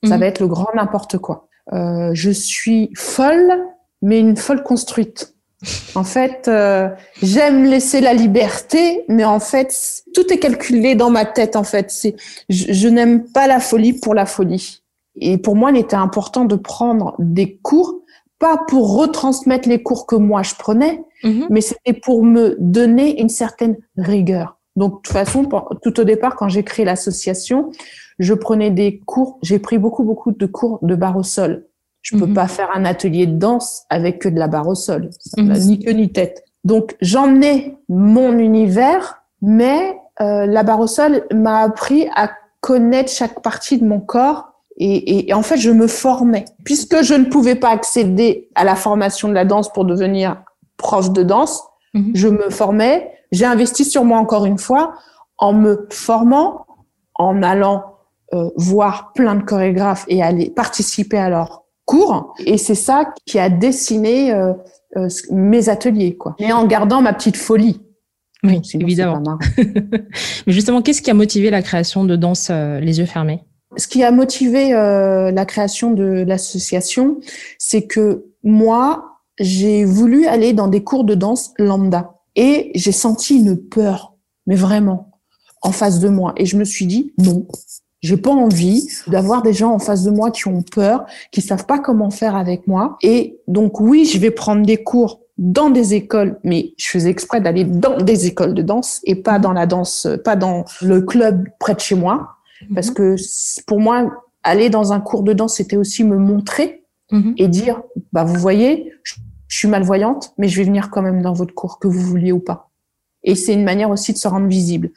Ça mhm. va être le grand n'importe quoi. Euh, je suis folle, mais une folle construite. En fait, euh, j'aime laisser la liberté, mais en fait, tout est calculé dans ma tête. En fait, c'est je, n'aime pas la folie pour la folie. Et pour moi, il était important de prendre des cours, pas pour retransmettre les cours que moi je prenais, mhm. mais c'était pour me donner une certaine rigueur. Donc, de toute façon, tout au départ, quand j'ai créé l'association, je prenais des cours. J'ai pris beaucoup, beaucoup de cours de barre au sol. Je peux mhm. pas faire un atelier de danse avec que de la barre au sol. Ça mhm. ni queue ni tête. Donc, j'emmenais mon univers, mais euh, la barre au sol m'a appris à connaître chaque partie de mon corps et, et, en fait, je me formais. Puisque je ne pouvais pas accéder à la formation de la danse pour devenir prof de danse, mhm. je me formais. J'ai investi sur moi encore une fois en me formant, en allant euh, voir plein de chorégraphes et aller participer à leur cours. Et c'est ça qui a dessiné euh, euh, mes ateliers, quoi. Mais en gardant ma petite folie. Oui, évidemment. Mais justement, qu'est-ce qui a motivé la création de Danse euh, les yeux fermés? Ce qui a motivé la création de l'association, c'est que moi, j'ai voulu aller dans des cours de danse lambda et j'ai senti une peur, mais vraiment, en face de moi. Et je me suis dit, non, j'ai pas envie d'avoir des gens en face de moi qui ont peur, qui savent pas comment faire avec moi. Et donc oui, je vais prendre des cours dans des écoles, mais je faisais exprès d'aller dans des écoles de danse et pas dans la danse, pas dans le club près de chez moi, parce mhm. que pour moi, aller dans un cours de danse, c'était aussi me montrer mhm. et dire, bah vous voyez, je suis malvoyante, mais je vais venir quand même dans votre cours, que vous vouliez ou pas. Et c'est une manière aussi de se rendre visible.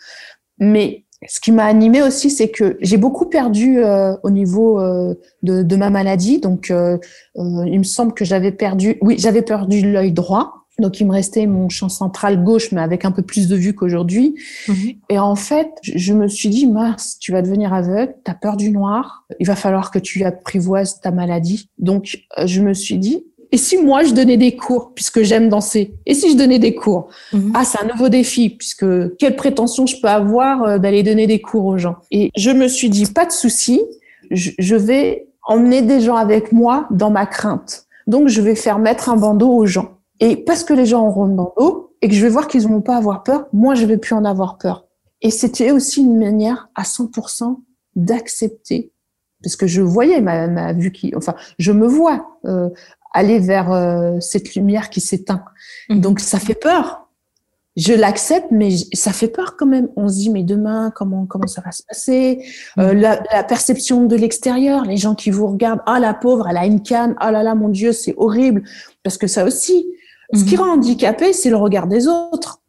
Mais ce qui m'a animée aussi, c'est que j'ai beaucoup perdu euh, au niveau euh, de, de, ma maladie. Donc, euh, il me semble que j'avais perdu, oui, j'avais perdu l'œil droit. Donc, il me restait mon champ central gauche, mais avec un peu plus de vue qu'aujourd'hui. Mhm. Et en fait, je me suis dit, mince, tu vas devenir aveugle, tu as peur du noir, il va falloir que tu apprivoises ta maladie. Donc, je me suis dit, et si moi je donnais des cours puisque j'aime danser Et si je donnais des cours? Mhm. Ah, c'est un nouveau défi puisque quelle prétention je peux avoir euh, d'aller donner des cours aux gens? Et je me suis dit pas de souci, je, vais emmener des gens avec moi dans ma crainte. Donc je vais faire mettre un bandeau aux gens. Et parce que les gens auront le bandeau et que je vais voir qu'ils n'ont pas avoir peur, moi je vais plus en avoir peur. Et c'était aussi une manière à 100% d'accepter parce que je voyais ma, ma vue qui, enfin, je me vois euh, aller vers euh, cette lumière qui s'éteint. Mhm. Donc ça fait peur. Je l'accepte, mais ça fait peur quand même. On se dit mais demain comment comment ça va se passer? Euh, mhm. la, la, perception de l'extérieur, les gens qui vous regardent, ah la pauvre, elle a une canne, ah là là mon Dieu c'est horrible. Parce que ça aussi, ce qui mhm. rend handicapé, c'est le regard des autres,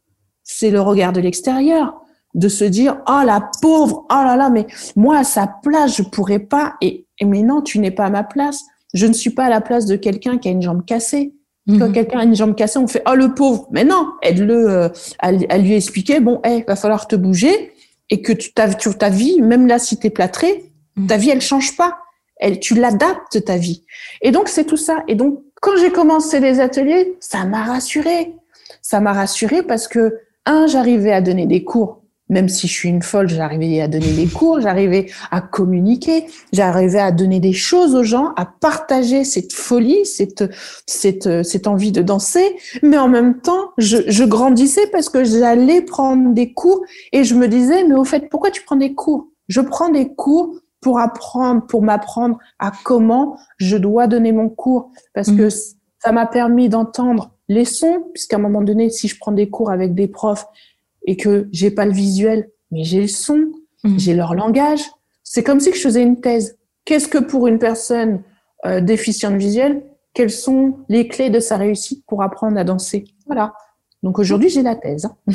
c'est le regard de l'extérieur de se dire ah la pauvre oh là là mais moi à sa place je pourrais pas et, et mais non tu n'es pas à ma place je ne suis pas à la place de quelqu'un qui a une jambe cassée. Quand mhm. quelqu'un a une jambe cassée, on fait oh le pauvre. Mais non, aide-le euh, à, lui expliquer bon, il va falloir te bouger et que tu ta, ta vie, même là si t'es plâtré, mhm. ta vie elle change pas. Elle, tu l'adaptes ta vie. Et donc c'est tout ça. Et donc quand j'ai commencé les ateliers, ça m'a rassuré. Ça m'a rassuré parce que un, j'arrivais à donner des cours même si je suis une folle, j'arrivais à donner des cours, j'arrivais à communiquer, j'arrivais à donner des choses aux gens, à partager cette folie, cette, cette, cette envie de danser. Mais en même temps, je, je grandissais parce que j'allais prendre des cours et je me disais, mais au fait, pourquoi tu prends des cours? Je prends des cours pour apprendre, pour m'apprendre à comment je dois donner mon cours parce que mmh. ça m'a permis d'entendre les sons, puisqu'à un moment donné, si je prends des cours avec des profs et que j'ai pas le visuel, mais j'ai le son, mmh. j'ai leur langage, c'est comme si je faisais une thèse. Qu'est-ce que pour une personne euh, déficiente visuelle, quelles sont les clés de sa réussite pour apprendre à danser? Voilà. Donc aujourd'hui, j'ai la thèse.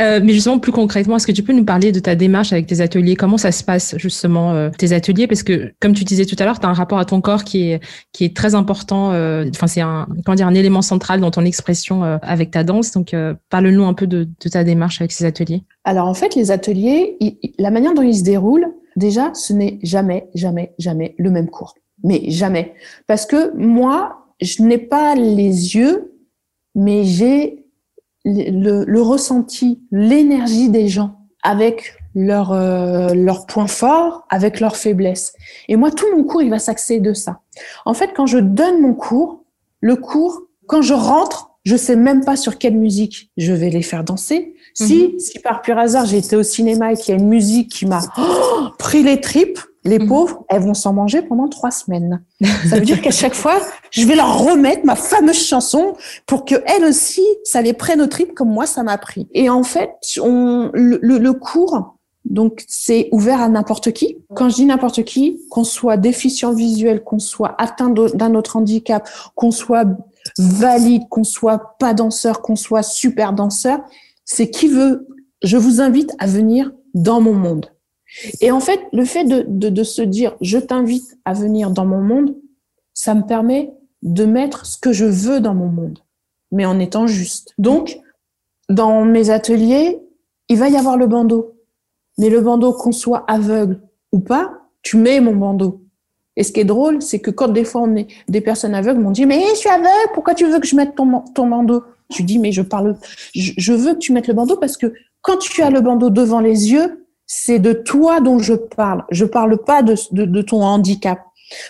euh, mais justement, plus concrètement, est-ce que tu peux nous parler de ta démarche avec tes ateliers? Comment ça se passe justement euh, tes ateliers? Parce que, comme tu disais tout à l'heure, tu as un rapport à ton corps qui est qui est très important. Euh, enfin, c'est un comment dire un élément central dans ton expression euh, avec ta danse. Donc, parle-nous un peu de, de, ta démarche avec ces ateliers. Alors en fait, les ateliers, la manière dont ils se déroulent, déjà, ce n'est jamais, jamais, jamais le même cours. Mais jamais, parce que moi, je n'ai pas les yeux mais j'ai le, le, ressenti, l'énergie des gens avec leurs euh, leur points forts, avec leurs faiblesses. Et moi, tout mon cours, il va s'axer de ça. En fait, quand je donne mon cours, le cours, quand je rentre, je sais même pas sur quelle musique je vais les faire danser. Si, mhm. si par pur hasard j'ai été au cinéma et qu'il y a une musique qui m'a oh, pris les tripes, les mhm. pauvres, elles vont s'en manger pendant trois semaines. Ça veut dire qu'à chaque fois, je vais leur remettre ma fameuse chanson pour que elles aussi, ça les prenne au trip comme moi, ça m'a pris. Et en fait, on, le, le, cours, donc c'est ouvert à n'importe qui. Quand je dis n'importe qui, qu'on soit déficient visuel, qu'on soit atteint d'un autre handicap, qu'on soit valide, qu'on soit pas danseur, qu'on soit super danseur, c'est qui veut. Je vous invite à venir dans mon monde. Et en fait, le fait de, de, se dire je t'invite à venir dans mon monde, ça me permet de mettre ce que je veux dans mon monde, mais en étant juste. Donc, dans mes ateliers, il va y avoir le bandeau. Mais le bandeau, qu'on soit aveugle ou pas, tu mets mon bandeau. Et ce qui est drôle, c'est que quand des fois on est, des personnes aveugles m'ont dit, mais je suis aveugle, pourquoi tu veux que je mette ton, bandeau? Je dis, mais je parle, je veux que tu mettes le bandeau parce que quand tu as le bandeau devant les yeux, c'est de toi dont je parle. Je parle pas de, ton handicap.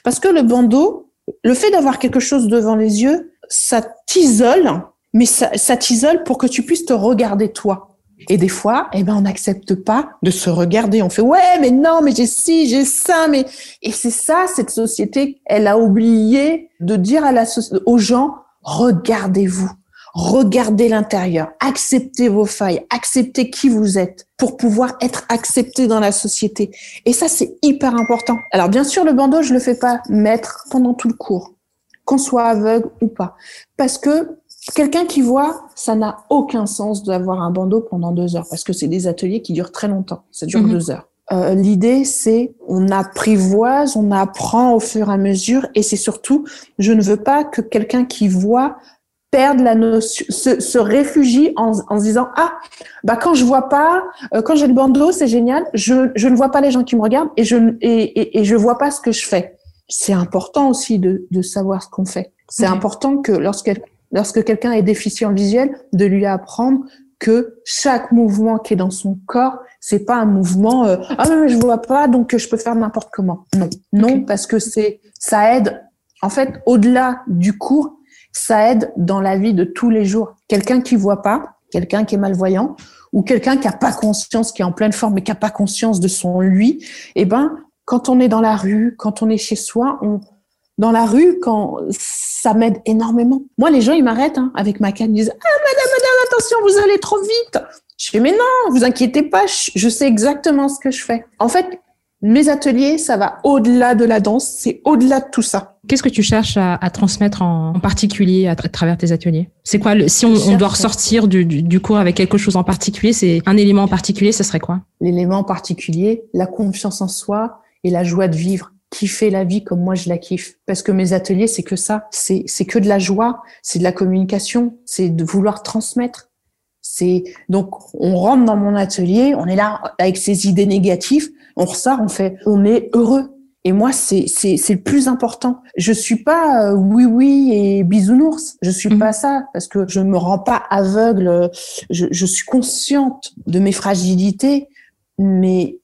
Parce que le bandeau, le fait d'avoir quelque chose devant les yeux, ça t'isole, mais ça, t'isole pour que tu puisses te regarder toi. Et des fois, eh ben, on n'accepte pas de se regarder. On fait, ouais, mais non, mais j'ai ci, j'ai ça, mais, et c'est ça, cette société, elle a oublié de dire à la, aux gens, regardez-vous. Regardez l'intérieur, acceptez vos failles, acceptez qui vous êtes pour pouvoir être accepté dans la société. Et ça, c'est hyper important. Alors, bien sûr, le bandeau, je le fais pas mettre pendant tout le cours, qu'on soit aveugle ou pas. Parce que quelqu'un qui voit, ça n'a aucun sens d'avoir un bandeau pendant deux heures, parce que c'est des ateliers qui durent très longtemps. Ça dure mhm. deux heures. Euh, L'idée, c'est on apprivoise, on apprend au fur et à mesure, et c'est surtout, je ne veux pas que quelqu'un qui voit perdre la notion, se, se réfugie en, en, se disant ah bah quand je vois pas, euh, quand j'ai le bandeau c'est génial, je, je ne vois pas les gens qui me regardent et je et, et, et je vois pas ce que je fais. C'est important aussi de, de savoir ce qu'on fait. C'est important que lorsque lorsque quelqu'un est déficient visuel, de lui apprendre que chaque mouvement qui est dans son corps, c'est pas un mouvement euh, ah mais je vois pas donc je peux faire n'importe comment. Non, non parce que c'est ça aide en fait au-delà du cours ça aide dans la vie de tous les jours. Quelqu'un qui voit pas, quelqu'un qui est malvoyant, ou quelqu'un qui a pas conscience, qui est en pleine forme, mais qui a pas conscience de son lui, eh ben, quand on est dans la rue, quand on est chez soi, on, dans la rue, quand ça m'aide énormément. Moi, les gens, ils m'arrêtent hein, avec ma canne, ils disent Ah, madame, madame, attention, vous allez trop vite. Je fais Mais non, vous inquiétez pas, je sais exactement ce que je fais. En fait, mes ateliers, ça va au-delà de la danse, c'est au-delà de tout ça. Qu'est-ce que tu cherches à, transmettre en, particulier à, travers tes ateliers? C'est quoi Si on, doit ressortir du, cours avec quelque chose en particulier, c'est un élément en particulier, ce serait quoi? L'élément en particulier, la confiance en soi et la joie de vivre. Kiffer la vie comme moi je la kiffe. Parce que mes ateliers, c'est que ça. C'est que de la joie, c'est de la communication, c'est de vouloir transmettre. C'est donc on rentre dans mon atelier, on est là avec ses idées négatives, on ressort, on fait, on est heureux. Et moi, c'est c'est c'est le plus important. Je suis pas euh, oui oui et bisounours. Je suis mhm. pas ça parce que je me rends pas aveugle. Je, je suis consciente de mes fragilités, mais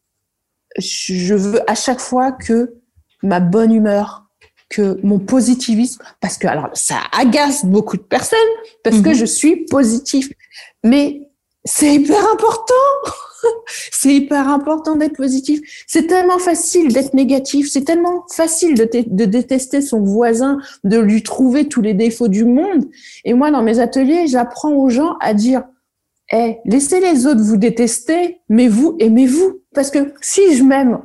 je veux à chaque fois que ma bonne humeur, que mon positivisme, parce que alors ça agace beaucoup de personnes parce que mhm. je suis positif, mais c'est hyper important. c'est hyper important d'être positif. C'est tellement facile d'être négatif. C'est tellement facile de, de, détester son voisin, de lui trouver tous les défauts du monde. Et moi, dans mes ateliers, j'apprends aux gens à dire, eh, laissez les autres vous détester, mais vous aimez-vous. Parce que si je m'aime,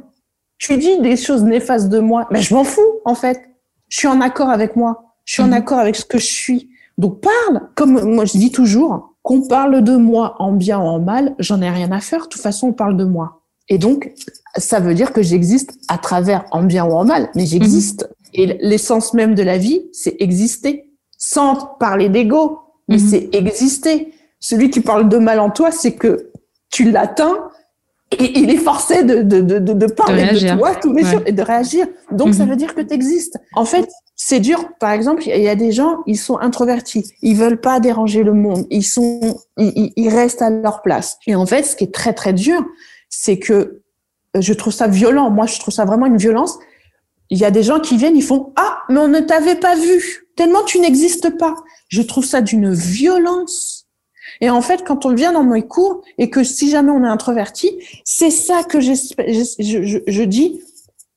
tu dis des choses néfastes de moi, mais je m'en fous, en fait. Je suis en accord avec moi. Je suis en mhm. accord avec ce que je suis. Donc parle, comme moi je dis toujours, qu'on parle de moi en bien ou en mal, j'en ai rien à faire. De toute façon, on parle de moi. Et donc, ça veut dire que j'existe à travers en bien ou en mal, mais j'existe. Mhm. Et l'essence même de la vie, c'est exister. Sans parler d'ego, mais mhm. c'est exister. Celui qui parle de mal en toi, c'est que tu l'atteins et il est forcé de, de, de, de parler de, toi tous les jours et de réagir. Donc, ça veut dire que tu existes. En fait, c'est dur. Par exemple, il y a des gens, ils sont introvertis, ils veulent pas déranger le monde, ils sont, ils, restent à leur place. Et en fait, ce qui est très très dur, c'est que euh, je trouve ça violent. Moi, je trouve ça vraiment une violence. Il y a des gens qui viennent, ils font ah, mais on ne t'avait pas vu tellement tu n'existes pas. Je trouve ça d'une violence. Et en fait, quand on vient dans mes cours et que si jamais on est introverti, c'est ça que je, je, je dis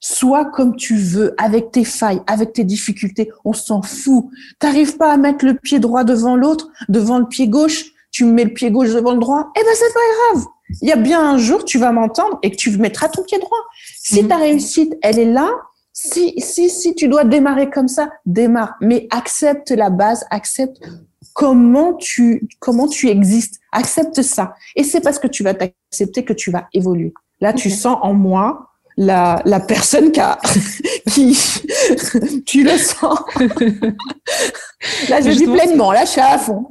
Sois comme tu veux, avec tes failles, avec tes difficultés, on s'en fout. T'arrives pas à mettre le pied droit devant l'autre, devant le pied gauche, tu mets le pied gauche devant le droit, eh ben c'est pas grave. Il y a bien un jour, tu vas m'entendre et que tu mettras ton pied droit. Si mhm. ta réussite, elle est là, si, si, si tu dois démarrer comme ça, démarre. Mais accepte la base, accepte comment tu, comment tu existes. Accepte ça. Et c'est parce que tu vas t'accepter que tu vas évoluer. Là, tu sens en moi la, la personne qui, a, qui tu le sens. là, je dis pleinement, là, je suis à fond.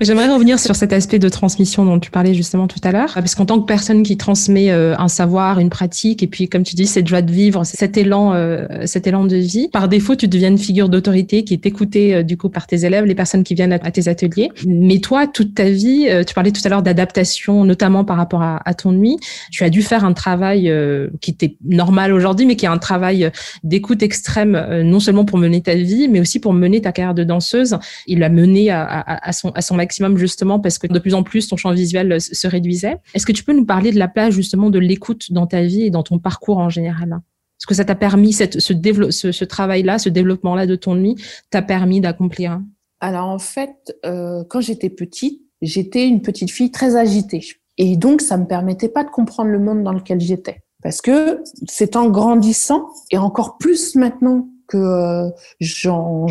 J'aimerais revenir sur cet aspect de transmission dont tu parlais justement tout à l'heure, parce qu'en tant que personne qui transmet euh, un savoir, une pratique, et puis comme tu dis, cette joie de vivre, cet élan, euh, cet élan de vie, par défaut, tu deviens une figure d'autorité qui est écoutée euh, du coup par tes élèves, les personnes qui viennent à, tes ateliers. Mais toi, toute ta vie, tu parlais tout à l'heure d'adaptation, notamment par rapport à, à, ton nuit. Tu as dû faire un travail qui était normal aujourd'hui, mais qui est un travail d'écoute extrême, euh, non seulement pour mener ta vie, mais aussi pour mener ta carrière de danseuse. Il l'a mené à, son, maximum justement parce que de plus en plus ton champ visuel se réduisait. Est-ce que tu peux nous parler de la place justement de l'écoute dans ta vie et dans ton parcours en général? Est-ce que ça t'a permis ce, travail-là, ce développement-là de ton nuit, t'a permis d'accomplir Alors en fait, euh, quand j'étais petite, j'étais une petite fille très agitée. Et donc, ça me permettait pas de comprendre le monde dans lequel j'étais. Parce que c'est en grandissant, et encore plus maintenant que euh, j'en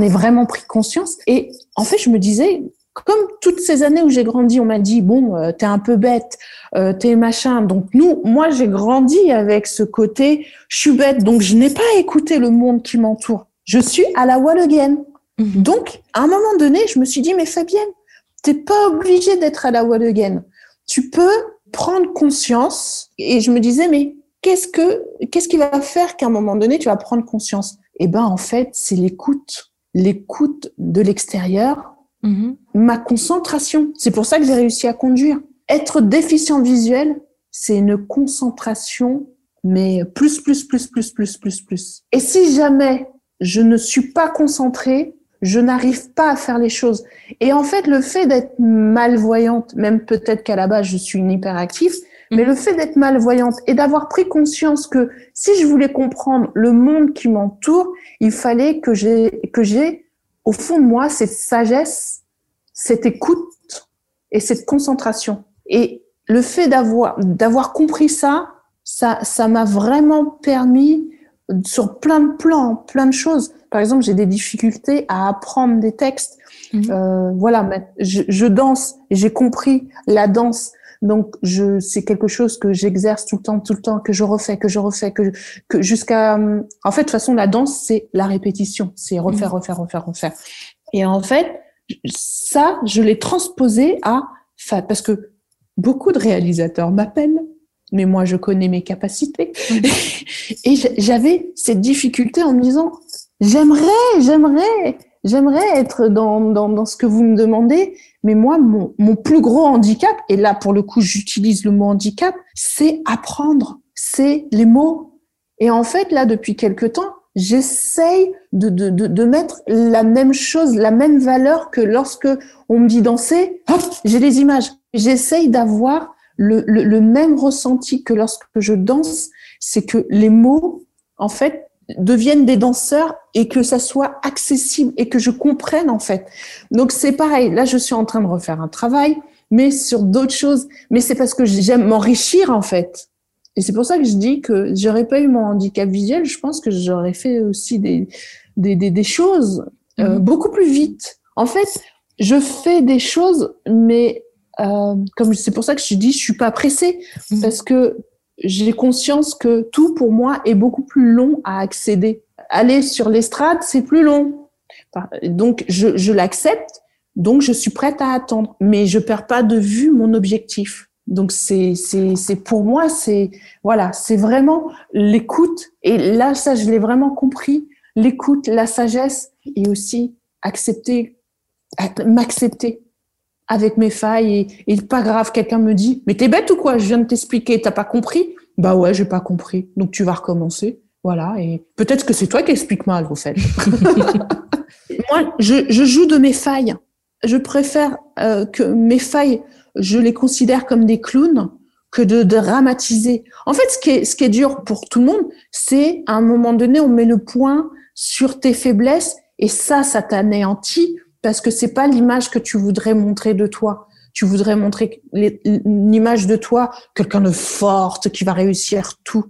ai vraiment pris conscience. Et en fait, je me disais, comme toutes ces années où j'ai grandi, on m'a dit bon, euh, t'es un peu bête, euh, t'es machin. Donc nous, moi, j'ai grandi avec ce côté, je suis bête, donc je n'ai pas écouté le monde qui m'entoure. Je suis à la wall again. Mhm. Donc, à un moment donné, je me suis dit mais Fabienne, t'es pas obligée d'être à la wall again. Tu peux prendre conscience. Et je me disais, mais qu'est-ce que, qu'est-ce qui va faire qu'à un moment donné, tu vas prendre conscience? Eh ben, en fait, c'est l'écoute. L'écoute de l'extérieur, mm-hmm. ma concentration. C'est pour ça que j'ai réussi à conduire. Être déficient visuel, c'est une concentration, mais plus, plus, plus, plus, plus, plus, plus. Et si jamais je ne suis pas concentrée, je n'arrive pas à faire les choses. Et en fait, le fait d'être malvoyante, même peut-être qu'à la base je suis une hyperactive, mais le fait d'être malvoyante et d'avoir pris conscience que si je voulais comprendre le monde qui m'entoure, il fallait que j'ai que j'ai au fond de moi cette sagesse, cette écoute et cette concentration. Et le fait d'avoir d'avoir compris ça, ça ça m'a vraiment permis sur plein de plans, plein de choses par exemple, j'ai des difficultés à apprendre des textes. Mhm. Euh, voilà, je, je, danse et j'ai compris la danse. Donc, je, c'est quelque chose que j'exerce tout le temps, tout le temps, que je refais, que je refais, que, que jusqu'à, en fait, de toute façon, la danse, c'est la répétition, c'est refaire, mhm. refaire, refaire, refaire. Et en fait, ça, je l'ai transposé à, parce que beaucoup de réalisateurs m'appellent mais moi je connais mes capacités. Mhm. Et j'avais cette difficulté en me disant, J'aimerais, j'aimerais, j'aimerais être dans, dans, dans, ce que vous me demandez, mais moi, mon, mon plus gros handicap, et là, pour le coup, j'utilise le mot handicap, c'est apprendre, c'est les mots. Et en fait, là, depuis quelque temps, j'essaye de, de, de, de, mettre la même chose, la même valeur que lorsque on me dit danser, hop, j'ai des images. J'essaye d'avoir le, le, même ressenti que lorsque je danse, c'est que les mots, en fait, deviennent des danseurs et que ça soit accessible et que je comprenne en fait. Donc c'est pareil, là je suis en train de refaire un travail, mais sur d'autres choses. Mais c'est parce que j'aime m'enrichir en fait. Et c'est pour ça que je dis que j'aurais pas eu mon handicap visuel, je pense que j'aurais fait aussi des, des, des, des choses euh, mhm. beaucoup plus vite. En fait, je fais des choses, mais euh, comme c'est pour ça que je dis, je suis pas pressée mhm. parce que j'ai conscience que tout pour moi est beaucoup plus long à accéder. Aller sur l'estrade, c'est plus long. Donc je, je l'accepte, donc je suis prête à attendre, mais je perds pas de vue mon objectif. Donc c'est c'est c'est pour moi c'est voilà c'est vraiment l'écoute et là ça je l'ai vraiment compris l'écoute la sagesse et aussi accepter m'accepter avec mes failles et, et pas grave, quelqu'un me dit, mais t'es bête ou quoi? Je viens de t'expliquer, t'as pas compris? Bah ouais, j'ai pas compris. Donc tu vas recommencer. Voilà. Et peut-être que c'est toi qui expliques mal, au. Moi, je, je, joue de mes failles. Je préfère euh, que mes failles, je les considère comme des clowns que de, dramatiser. En fait, ce qui est, ce qui est dur pour tout le monde, c'est à un moment donné, on met le point sur tes faiblesses et ça, ça t'anéantit parce que c'est pas l'image que tu voudrais montrer de toi. Tu voudrais montrer une image de toi, quelqu'un de forte qui va réussir tout.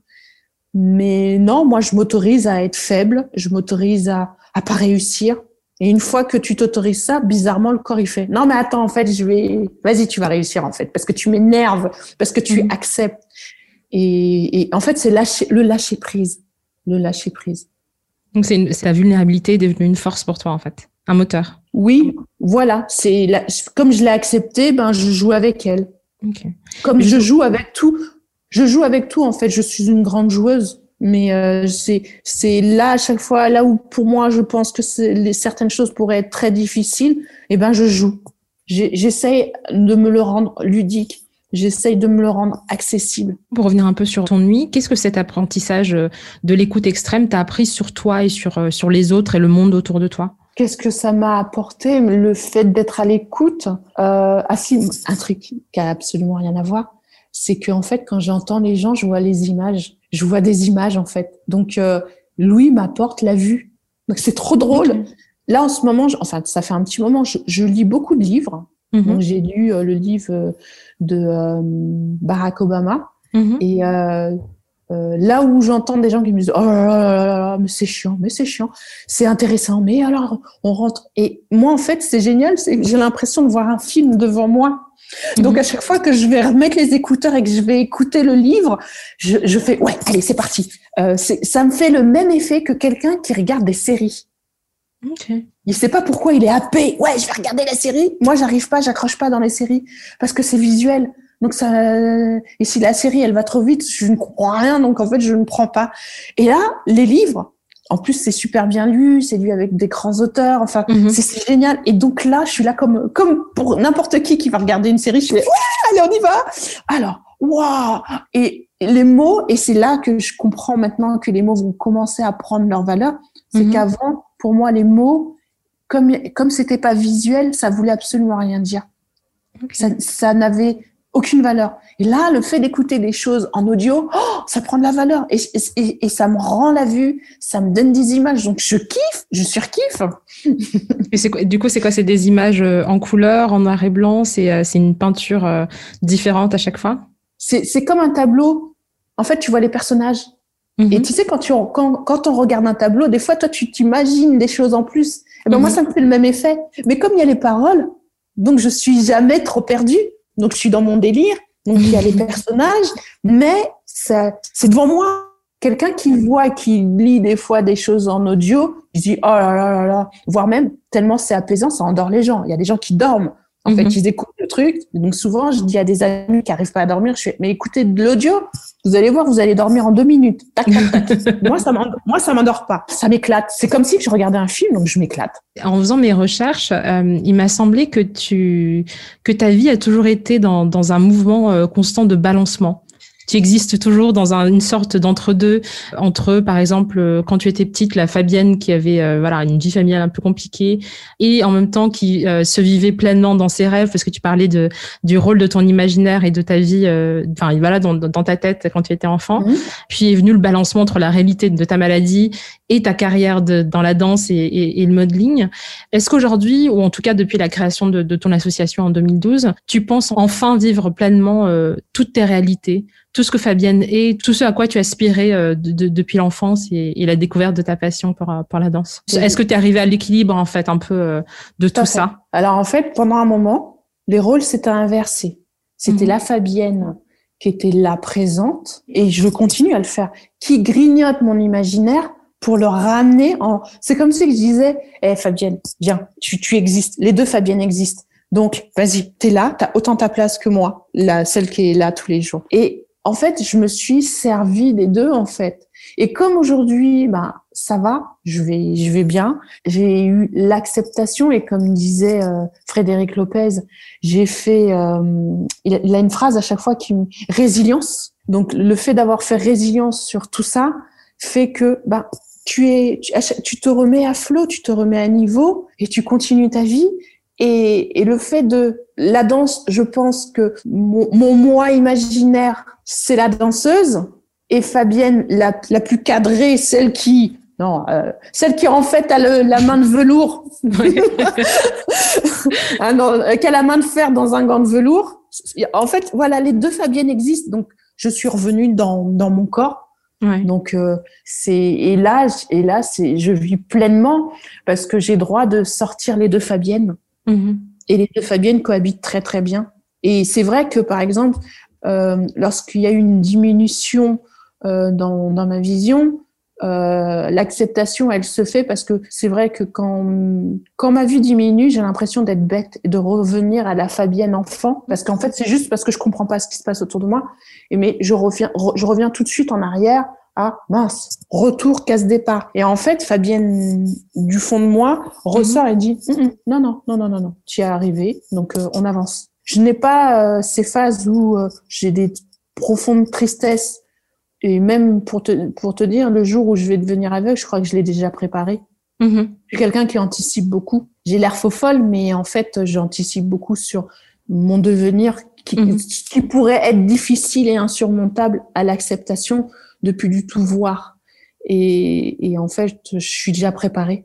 Mais non, moi je m'autorise à être faible, je m'autorise à à pas réussir. Et une fois que tu t'autorises ça, bizarrement le corps il fait non mais attends en fait je vais vas-y tu vas réussir en fait parce que tu m'énerves parce que tu mmh. acceptes. Et, et en fait c'est lâcher le lâcher prise, le lâcher prise. Donc c'est la vulnérabilité est devenue une force pour toi en fait un moteur. Oui, voilà. C'est comme je l'ai accepté, ben je joue avec elle. Comme je joue avec tout, je joue avec tout en fait. Je suis une grande joueuse, mais euh, c'est c'est là à chaque fois là où pour moi je pense que les, certaines choses pourraient être très difficiles. Et eh ben je joue. J'essaye de me le rendre ludique. J'essaye de me le rendre accessible. Pour revenir un peu sur ton nuit, qu'est-ce que cet apprentissage euh, de l'écoute extrême t'a appris sur toi et sur, euh, sur les autres et le monde autour de toi? Qu'est-ce que ça m'a apporté Le fait d'être à l'écoute. Euh, ah si, un truc qui a absolument rien à voir, c'est que en fait, quand j'entends les gens, je vois les images. Je vois des images en fait. Donc euh, Louis m'apporte la vue. Donc c'est trop drôle. Là en ce moment, enfin ça fait un petit moment, je, lis beaucoup de livres. Mhm. Donc j'ai lu euh, le livre de euh, Barack Obama mhm. et euh, là où j'entends des gens qui me disent oh là là là là, mais c'est chiant, mais c'est chiant, c'est intéressant, mais alors on rentre et moi en fait c'est génial, c'est j'ai l'impression de voir un film devant moi. Donc à chaque fois que je vais remettre les écouteurs et que je vais écouter le livre, je, je fais ouais allez c'est parti. Euh, ça me fait le même effet que quelqu'un qui regarde des séries. Okay. Il sait pas pourquoi il est happé. Ouais, je vais regarder la série. Moi, j'arrive pas, j'accroche pas dans les séries parce que c'est visuel. Donc ça, et si la série elle va trop vite, je ne comprends rien, donc en fait je ne prends pas. Et là, les livres, en plus c'est super bien lu, c'est lu avec des grands auteurs, enfin mhm. c'est génial. Et donc là, je suis là comme comme pour n'importe qui qui va regarder une série, je suis là, ouais, allez on y va. Alors, waouh Et les mots, et c'est là que je comprends maintenant que les mots vont commencer à prendre leur valeur, c'est mhm. qu'avant, pour moi, les mots, comme comme c'était pas visuel, ça voulait absolument rien dire. Ça, ça n'avait aucune valeur. Et là, le fait d'écouter des choses en audio, oh, ça prend de la valeur et, et, et, ça me rend la vue, ça me donne des images. Donc je kiffe, je surkiffe. et c'est quoi, du coup, c'est quoi? C'est des images euh, en couleur, en noir et blanc? C'est euh, c'est une peinture euh, différente à chaque fois? C'est comme un tableau. En fait, tu vois les personnages. Et mhm. tu sais, quand, tu, quand, quand on regarde un tableau, des fois, toi, tu t'imagines des choses en plus. Et eh ben, moi, mhm. ça me fait le même effet. Mais comme il y a les paroles, donc je suis jamais trop perdue. Donc, je suis dans mon délire. Donc, il y a les personnages, mais ça, c'est devant moi. Quelqu'un qui voit, qui lit des fois des choses en audio, il dit, oh là là là là, voire même, tellement c'est apaisant, ça endort les gens. Il y a des gens qui dorment. En fait, mhm. ils écoutent le truc. Donc souvent, je dis à des amis qui arrivent pas à dormir, je fais, mais écoutez de l'audio, vous allez voir, vous allez dormir en deux minutes. moi, ça moi, ça m'endort pas. Ça m'éclate. C'est comme si je regardais un film, donc je m'éclate. En faisant mes recherches, euh, il m'a semblé que tu, que ta vie a toujours été dans, dans un mouvement euh, constant de balancement. Tu existes toujours dans une sorte d'entre-deux entre, par exemple, quand tu étais petite, la Fabienne qui avait voilà une vie familiale un peu compliquée et en même temps qui se vivait pleinement dans ses rêves parce que tu parlais de du rôle de ton imaginaire et de ta vie, enfin voilà dans, dans ta tête quand tu étais enfant. Mmh. Puis est venu le balancement entre la réalité de ta maladie et ta carrière de, dans la danse et, et, et le modeling. Est-ce qu'aujourd'hui, ou en tout cas depuis la création de, de, ton association en 2012, tu penses enfin vivre pleinement euh, toutes tes réalités, tout ce que Fabienne est, tout ce à quoi tu aspirais euh, de, depuis l'enfance et, et, la découverte de ta passion pour, euh, pour la danse? Est-ce que tu es arrivé à l'équilibre en fait un peu euh, de tout, ça? Alors en fait, pendant un moment, les rôles s'étaient inversés. C'était mhm. la Fabienne qui était là présente et je continue à le faire, qui grignote mon imaginaire pour le ramener en. C'est comme si je disais, eh Fabienne, viens, tu, tu existes. Les deux Fabienne existent. Donc vas-y, t'es là, t'as autant ta place que moi, la celle qui est là tous les jours. Et en fait, je me suis servi des deux en fait. Et comme aujourd'hui, bah ça va, je vais, je vais bien. J'ai eu l'acceptation et comme disait euh, Frédéric Lopez, j'ai fait. Euh, il, a, une phrase à chaque fois qui résilience. Donc le fait d'avoir fait résilience sur tout ça fait que bah tu es, tu, te remets à flot, tu te remets à niveau et tu continues ta vie. Et, et le fait de la danse, je pense que mon, mon moi imaginaire, c'est la danseuse. Et Fabienne, la, la plus cadrée, celle qui non, euh, celle qui en fait a le, la main de velours, ah non, qui a la main de fer dans un gant de velours. En fait, voilà, les deux Fabiennes existent. Donc, je suis revenue dans, dans mon corps donc euh, c'est et là et là c'est je vis pleinement parce que j'ai droit de sortir les deux Fabiennes mm-hmm. et les deux Fabiennes cohabitent très très bien. Et c'est vrai que par exemple euh, lorsqu'il y a une diminution euh, dans, dans ma vision, euh, l'acceptation, elle se fait parce que c'est vrai que quand, quand ma vue diminue, j'ai l'impression d'être bête et de revenir à la Fabienne enfant. Parce qu'en fait, c'est juste parce que je comprends pas ce qui se passe autour de moi. Et mais je reviens, je reviens tout de suite en arrière à mince, retour, casse départ. Et en fait, Fabienne du fond de moi ressort et dit mm, non, non, non, non, non, non, tu es arrivé, donc euh, on avance. Je n'ai pas euh, ces phases où j'ai des profondes tristesses et même pour te, pour te dire, le jour où je vais devenir aveugle, je crois que je l'ai déjà préparé. Mm-hmm. Je suis quelqu'un qui anticipe beaucoup. J'ai l'air faux folle, mais en fait, j'anticipe beaucoup sur mon devenir qui, mm-hmm. qui pourrait être difficile et insurmontable à l'acceptation de plus du tout voir. Et, et en fait, je suis déjà préparée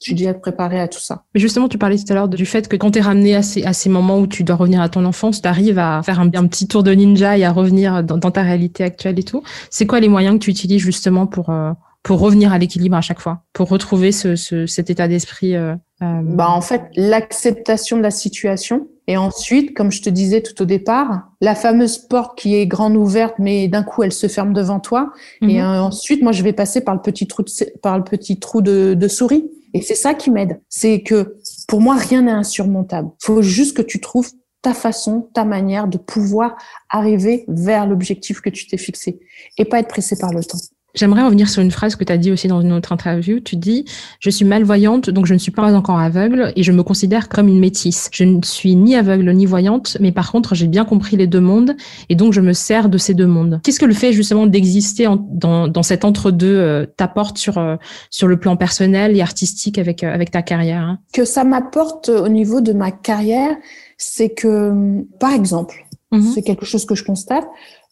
je suis déjà préparée à tout ça. Mais justement, tu parlais tout à l'heure du fait que quand tu es ramené à ces, à ces moments où tu dois revenir à ton enfance, tu arrives à faire un, un, petit tour de ninja et à revenir dans, dans ta réalité actuelle et tout. C'est quoi les moyens que tu utilises justement pour, euh, pour revenir à l'équilibre à chaque fois, pour retrouver ce, ce cet état d'esprit euh, euh... Bah En fait, l'acceptation de la situation. Et ensuite, comme je te disais tout au départ, la fameuse porte qui est grande ouverte, mais d'un coup elle se ferme devant toi. Et mhm. ensuite, moi, je vais passer par le petit trou de, par le petit trou de, de souris. Et c'est ça qui m'aide. C'est que pour moi, rien n'est insurmontable. Il faut juste que tu trouves ta façon, ta manière de pouvoir arriver vers l'objectif que tu t'es fixé et pas être pressé par le temps. J'aimerais revenir sur une phrase que tu as dit aussi dans une autre interview. Tu dis Je suis malvoyante, donc je ne suis pas encore aveugle et je me considère comme une métisse. Je ne suis ni aveugle ni voyante, mais par contre, j'ai bien compris les deux mondes et donc je me sers de ces deux mondes. Qu'est-ce que le fait justement d'exister dans, dans cet entre-deux euh, t'apporte sur, euh, sur le plan personnel et artistique avec, euh, avec ta carrière hein? Que ça m'apporte au niveau de ma carrière, c'est que, par exemple, mm-hmm. c'est quelque chose que je constate,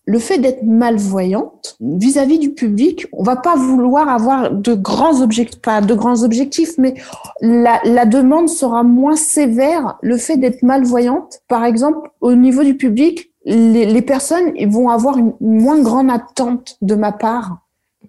le fait d'être malvoyante vis-à-vis du public, on va pas vouloir avoir de grands objectifs, pas de grands objectifs, mais la, demande sera moins sévère. Le fait d'être malvoyante, par exemple, au niveau du public, les, personnes vont avoir une, moins grande attente de ma part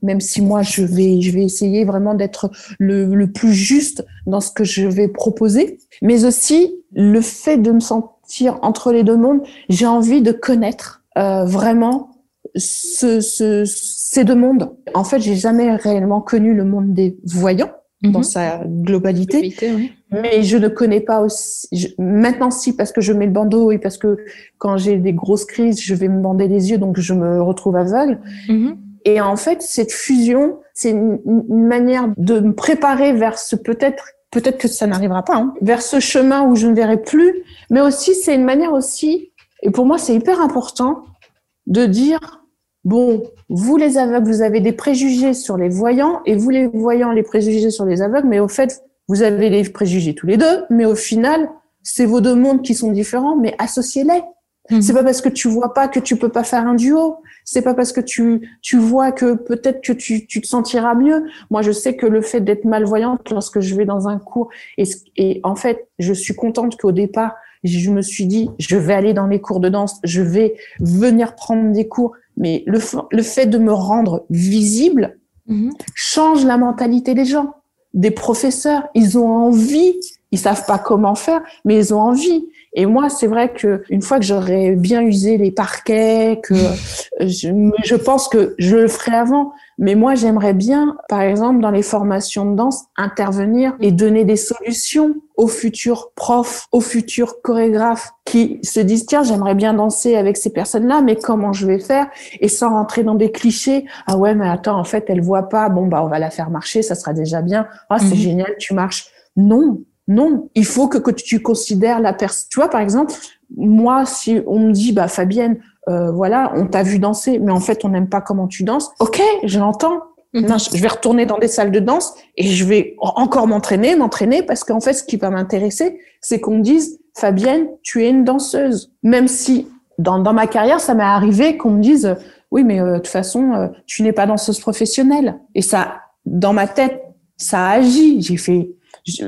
même si moi je vais je vais essayer vraiment d'être le, plus juste dans ce que je vais proposer mais aussi le fait de me sentir entre les deux mondes j'ai envie de connaître euh, vraiment ce, ce, ces deux mondes. En fait, j'ai jamais réellement connu le monde des voyants dans mhm. sa globalité, mais je ne connais pas aussi. maintenant, si parce que je mets le bandeau et parce que quand j'ai des grosses crises, je vais me bander les yeux, donc je me retrouve aveugle. Mhm. Et en fait, cette fusion, c'est une, manière de me préparer vers ce peut-être peut-être que ça n'arrivera pas, hein, vers ce chemin où je ne verrai plus, mais aussi c'est une manière aussi et pour moi, c'est hyper important de dire bon, vous les aveugles, vous avez des préjugés sur les voyants et vous les voyants, les préjugés sur les aveugles, mais au fait, vous avez les préjugés tous les deux, mais au final, c'est vos deux mondes qui sont différents, mais associez-les. Mhm. C'est pas parce que tu vois pas que tu peux pas faire un duo. C'est pas parce que tu tu vois que peut-être que tu tu te sentiras mieux. Moi, je sais que le fait d'être malvoyante lorsque je vais dans un cours et et en fait, je suis contente qu'au départ, je me suis dit je vais aller dans les cours de danse, je vais venir prendre des cours, mais le le fait de me rendre visible mhm. change la mentalité des gens, des professeurs, ils ont envie ils savent pas comment faire, mais ils ont envie. Et moi, c'est vrai que une fois que j'aurais bien usé les parquets, que je, je, pense que je le ferai avant. Mais moi, j'aimerais bien, par exemple, dans les formations de danse, intervenir et donner des solutions aux futurs profs, aux futurs chorégraphes qui se disent tiens, j'aimerais bien danser avec ces personnes-là, mais comment je vais faire? Et sans rentrer dans des clichés. Ah ouais, mais attends, en fait, elle voit pas. Bon bah, on va la faire marcher, ça sera déjà bien. Ah, c'est mhm. génial, tu marches. Non, non, il faut que, que tu considères la personne. Tu vois, par exemple, moi, si on me dit, bah Fabienne, euh, voilà, on t'a vu danser, mais en fait, on n'aime pas comment tu danses. Ok, je l'entends. Mhm. Je vais retourner dans des salles de danse et je vais encore m'entraîner, m'entraîner, parce qu'en fait, ce qui va m'intéresser, c'est qu'on me dise, Fabienne, tu es une danseuse. Même si dans, dans ma carrière, ça m'est arrivé qu'on me dise, oui, mais euh, de toute façon, euh, tu n'es pas danseuse professionnelle. Et ça, dans ma tête, ça agit. J'ai fait,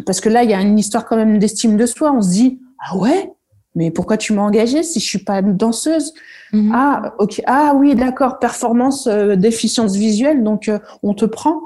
parce que là, il y a une histoire quand même d'estime de soi. On se dit, ah ouais, mais pourquoi tu m'as engagée si je suis pas danseuse? Mhm. Ah, ok, ah oui, d'accord, performance euh, déficience visuelle, donc euh, on te prend?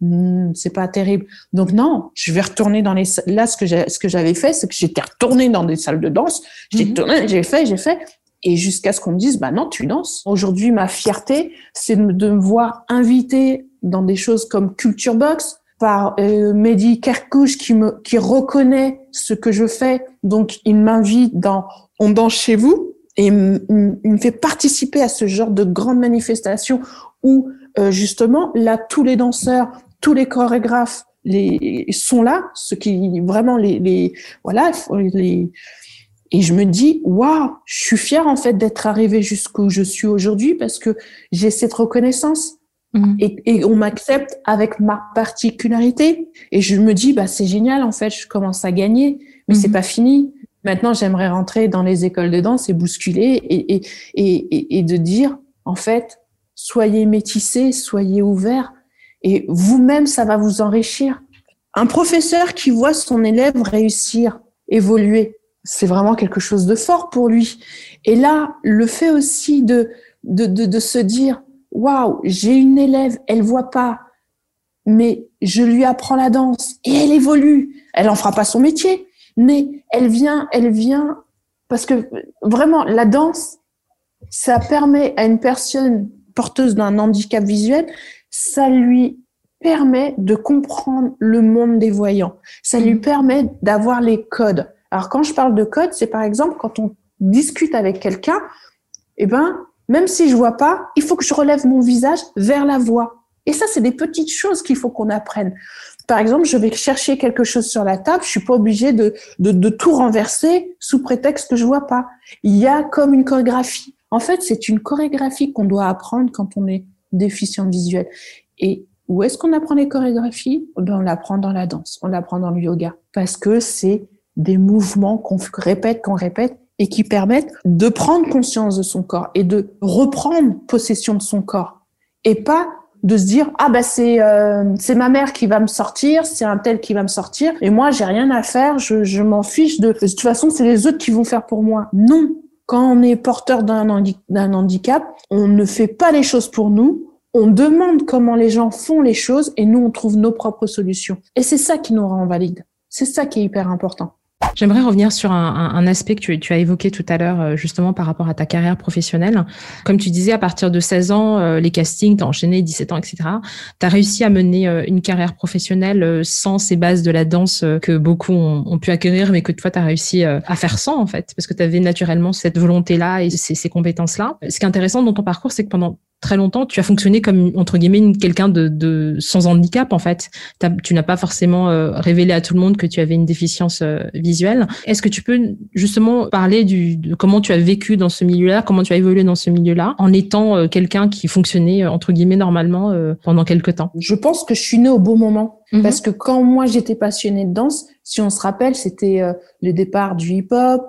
Hmm, c'est pas terrible. Donc non, je vais retourner dans les là ce que ce que j'avais fait, c'est que j'étais retournée dans des salles de danse. J'ai mhm. tourné, j'ai fait, j'ai fait et jusqu'à ce qu'on me dise bah non, tu danses. Aujourd'hui, ma fierté, c'est de me voir invitée dans des choses comme Culture Box, par euh, Mehdi Kerkouche qui me qui reconnaît ce que je fais, donc il m'invite dans On danse chez vous et il me fait participer à ce genre de grandes manifestations où euh, justement là tous les danseurs, tous les chorégraphes les sont là, ceux qui vraiment les, les voilà les et je me dis waouh, je suis fière en fait d'être arrivée jusqu'où je suis aujourd'hui parce que j'ai cette reconnaissance Mhm. Et, on m'accepte avec ma particularité. Et je me dis, bah, c'est génial, en fait, je commence à gagner, mais c'est mhm. pas fini. Maintenant, j'aimerais rentrer dans les écoles de danse et bousculer et, et, et, de dire, en fait, soyez métissés, soyez ouverts et vous-même, ça va vous enrichir. Un professeur qui voit son élève réussir, évoluer, c'est vraiment quelque chose de fort pour lui. Et là, le fait aussi de, de, de, de se dire, waouh, j'ai une élève, elle voit pas, mais je lui apprends la danse et elle évolue. Elle en fera pas son métier, mais elle vient, elle vient parce que vraiment la danse, ça permet à une personne porteuse d'un handicap visuel, ça lui permet de comprendre le monde des voyants. Ça lui permet d'avoir les codes. Alors quand je parle de codes, c'est par exemple quand on discute avec quelqu'un, eh ben même si je vois pas, il faut que je relève mon visage vers la voix. Et ça, c'est des petites choses qu'il faut qu'on apprenne. Par exemple, je vais chercher quelque chose sur la table, je suis pas obligée de, de, de tout renverser sous prétexte que je vois pas. Il y a comme une chorégraphie. En fait, c'est une chorégraphie qu'on doit apprendre quand on est déficient visuel. Et où est-ce qu'on apprend les chorégraphies? On l'apprend dans la danse, on l'apprend dans le yoga. Parce que c'est des mouvements qu'on répète, qu'on répète, et qui permettent de prendre conscience de son corps et de reprendre possession de son corps et pas de se dire ah bah c'est euh, c'est ma mère qui va me sortir, c'est un tel qui va me sortir et moi j'ai rien à faire, je, je m'en fiche de de toute façon c'est les autres qui vont faire pour moi. Non, quand on est porteur d'un d'un handicap, on ne fait pas les choses pour nous, on demande comment les gens font les choses et nous on trouve nos propres solutions. Et c'est ça qui nous rend valide. C'est ça qui est hyper important. J'aimerais revenir sur un, un, aspect que tu, tu, as évoqué tout à l'heure, euh, justement par rapport à ta carrière professionnelle. Comme tu disais, à partir de 16 ans, euh, les castings, tu enchaîné 17 ans, etc. Tu as réussi à mener euh, une carrière professionnelle sans ces bases de la danse que beaucoup ont, ont pu acquérir, mais que toi, tu as réussi à faire sans, en fait, parce que tu avais naturellement cette volonté-là et ces, ces compétences-là. Ce qui est intéressant dans ton parcours, c'est que pendant très longtemps, tu as fonctionné comme entre guillemets quelqu'un de, de, sans handicap en fait. Tu n'as pas forcément euh, révélé à tout le monde que tu avais une déficience euh, visuelle. Est-ce que tu peux justement parler du, de comment tu as vécu dans ce milieu-là, comment tu as évolué dans ce milieu-là, en étant euh, quelqu'un qui fonctionnait entre guillemets normalement pendant quelques temps? Je pense que je suis née au bon moment mhm. parce que quand moi j'étais passionnée de danse, si on se rappelle, c'était le départ du hip-hop,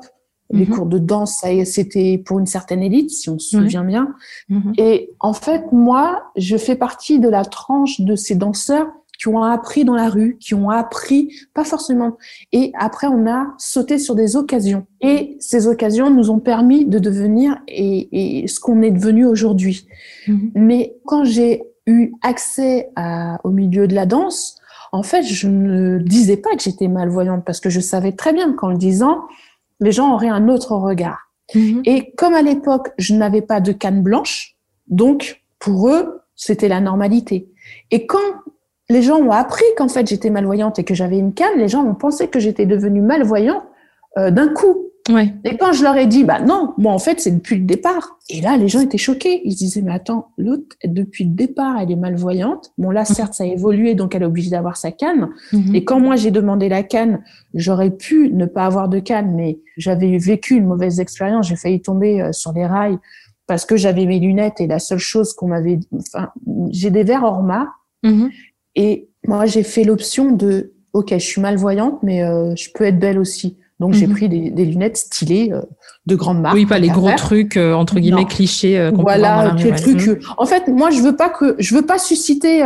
les mhm. cours de danse, c'était pour une certaine élite, si on se souvient bien. Mhm. Et en fait, moi, je fais partie de la tranche de ces danseurs qui ont appris dans la rue, qui ont appris, pas forcément. Et après, on a sauté sur des occasions. Et ces occasions nous ont permis de devenir et, et ce qu'on est devenu aujourd'hui. Mhm. Mais quand j'ai eu accès à, au milieu de la danse, en fait, je ne disais pas que j'étais malvoyante parce que je savais très bien qu'en le disant, les gens auraient un autre regard. Mhm. Et comme à l'époque, je n'avais pas de canne blanche, donc pour eux, c'était la normalité. Et quand les gens ont appris qu'en fait j'étais malvoyante et que j'avais une canne, les gens ont pensé que j'étais devenue malvoyante euh, d'un coup. Ouais. Et quand je leur ai dit, bah non, moi en fait c'est depuis le départ. Et là, les gens étaient choqués. Ils se disaient, mais attends, l'autre depuis le départ, elle est malvoyante. Bon là, certes, ça a évolué, donc elle est obligée d'avoir sa canne. Mhm. Et quand moi j'ai demandé la canne, j'aurais pu ne pas avoir de canne, mais j'avais vécu une mauvaise expérience. J'ai failli tomber euh, sur les rails parce que j'avais mes lunettes et la seule chose qu'on m'avait, enfin, j'ai des verres Orma. Mhm. Et moi, j'ai fait l'option de, ok, je suis malvoyante, mais euh, je peux être belle aussi. Donc j'ai mhm. pris des, lunettes stylées euh, de grande marque. Oui, pas les gros trucs euh, entre guillemets clichés. Euh, voilà, les trucs. Mhm. En fait, moi je veux pas que je veux pas susciter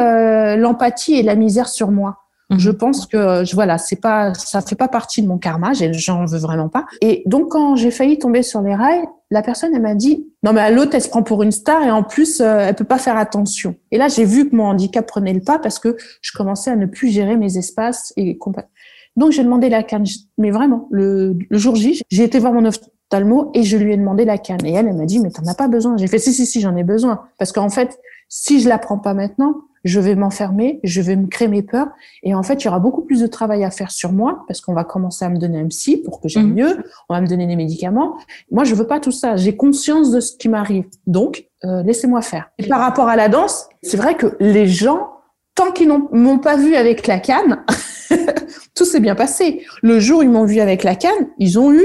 l'empathie et la misère sur moi. Mhm. Je pense que je, voilà, c'est pas ça fait pas partie de mon karma, j'en veux vraiment pas. Et donc quand j'ai failli tomber sur les rails, la personne elle m'a dit non mais l'autre elle se prend pour une star et en plus elle peut pas faire attention. Et là j'ai vu que mon handicap prenait le pas parce que je commençais à ne plus gérer mes espaces et donc j'ai demandé la canne, mais vraiment le, jour J, j'ai été voir mon ophtalmo et je lui ai demandé la canne. Et elle, elle m'a dit mais t'en as pas besoin. J'ai fait si si si j'en ai besoin parce qu'en fait si je la prends pas maintenant, je vais m'enfermer, je vais me créer mes peurs et en fait il y aura beaucoup plus de travail à faire sur moi parce qu'on va commencer à me donner un psy pour que j'aille mhm. mieux, on va me donner des médicaments. Moi je veux pas tout ça. J'ai conscience de ce qui m'arrive, donc euh, laissez-moi faire. Et par rapport à la danse, c'est vrai que les gens tant qu'ils m'ont pas vu avec la canne, tout s'est bien passé. Le jour où ils m'ont vu avec la canne, ils ont eu,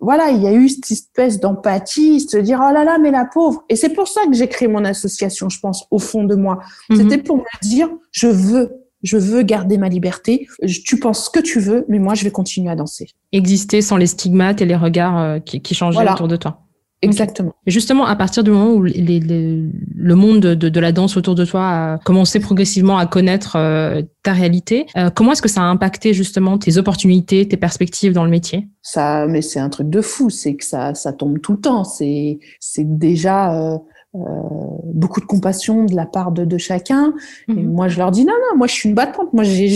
voilà, il y a eu cette espèce d'empathie, se dire oh là là, mais la pauvre. Et c'est pour ça que j'ai créé mon association, je pense, au fond de moi. Mhm. C'était pour me dire, je veux, je veux garder ma liberté. Tu penses ce que tu veux, mais moi, je vais continuer à danser. Exister sans les stigmates et les regards euh, qui, qui changeaient autour de toi. Exactement. justement, à partir du moment où le monde de, la danse autour de toi a commencé progressivement à connaître euh, ta réalité, euh, comment est-ce que ça a impacté justement tes opportunités, tes perspectives dans le métier? Ça, mais c'est un truc de fou. C'est que ça, ça tombe tout le temps. C'est, c'est déjà. Euh, euh, beaucoup de compassion de la part de, de chacun. Et mhm. moi, je leur dis non, non, moi, je suis une battante. Moi, j'ai,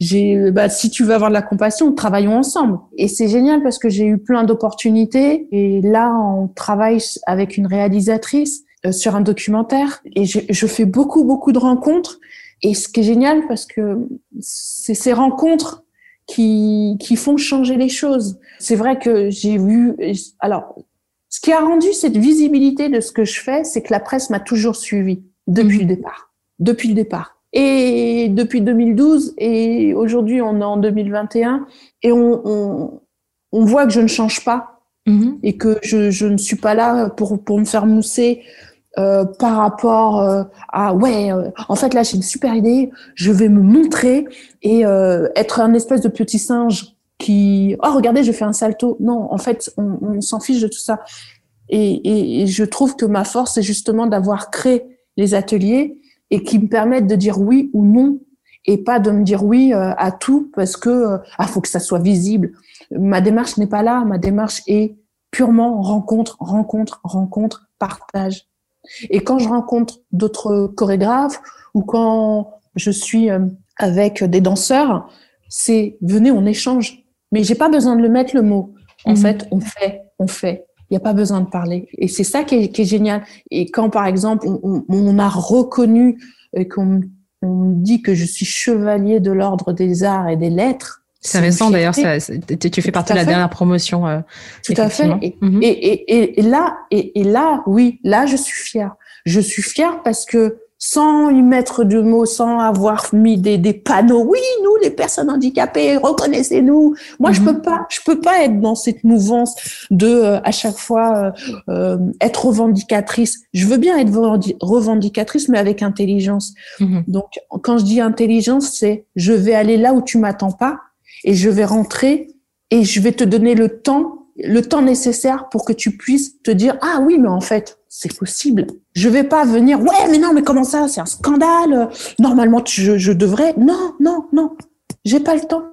j'ai, bah, si tu veux avoir de la compassion, travaillons ensemble. Et c'est génial parce que j'ai eu plein d'opportunités. Et là, on travaille avec une réalisatrice euh, sur un documentaire. Et je, je fais beaucoup, beaucoup de rencontres. Et ce qui est génial parce que c'est ces rencontres qui, qui font changer les choses. C'est vrai que j'ai vu, alors ce qui a rendu cette visibilité de ce que je fais, c'est que la presse m'a toujours suivi depuis mhm. le départ. Depuis le départ. Et depuis 2012, et aujourd'hui on est en 2021, et on, on, on voit que je ne change pas, mhm. et que je, je, ne suis pas là pour, pour me faire mousser euh, par rapport euh, à ouais, euh, en fait là j'ai une super idée, je vais me montrer et euh, être un espèce de petit singe qui oh regardez je fais un salto. Non en fait on, s'en fiche de tout ça. Et, et, je trouve que ma force c'est justement d'avoir créé les ateliers et qui me permettent de dire oui ou non et pas de me dire oui euh, à tout parce que euh, ah faut que ça soit visible. Ma démarche n'est pas là. Ma démarche est purement rencontre rencontre rencontre partage. Et quand je rencontre d'autres chorégraphes ou quand je suis euh, avec des danseurs c'est venez on échange mais j'ai pas besoin de le mettre le mot. En mhm. fait, on fait, on fait. Il n'y a pas besoin de parler. Et c'est ça qui est, qui est, génial. Et quand, par exemple, on, on a reconnu et qu'on on dit que je suis chevalier de l'ordre des arts et des lettres, C'est récent d'ailleurs, tu fais partie de la dernière promotion. Euh, Tout à fait. Et, et, et, là, et, là, oui, là, je suis fière. Je suis fière parce que sans y mettre de mots, sans avoir mis des, des panneaux. Oui, nous, les personnes handicapées, reconnaissez-nous. Moi, je mhm. peux pas, je peux pas être dans cette mouvance de euh, à chaque fois euh, euh, être revendicatrice. Je veux bien être revendicatrice, mais avec intelligence. Mhm. Donc, quand je dis intelligence, c'est je vais aller là où tu m'attends pas et je vais rentrer et je vais te donner le temps le temps nécessaire pour que tu puisses te dire ah oui mais en fait c'est possible. Je vais pas venir, ouais, mais non, mais comment ça, c'est un scandale. Normalement, je, devrais. Non, non, non. J'ai pas le temps.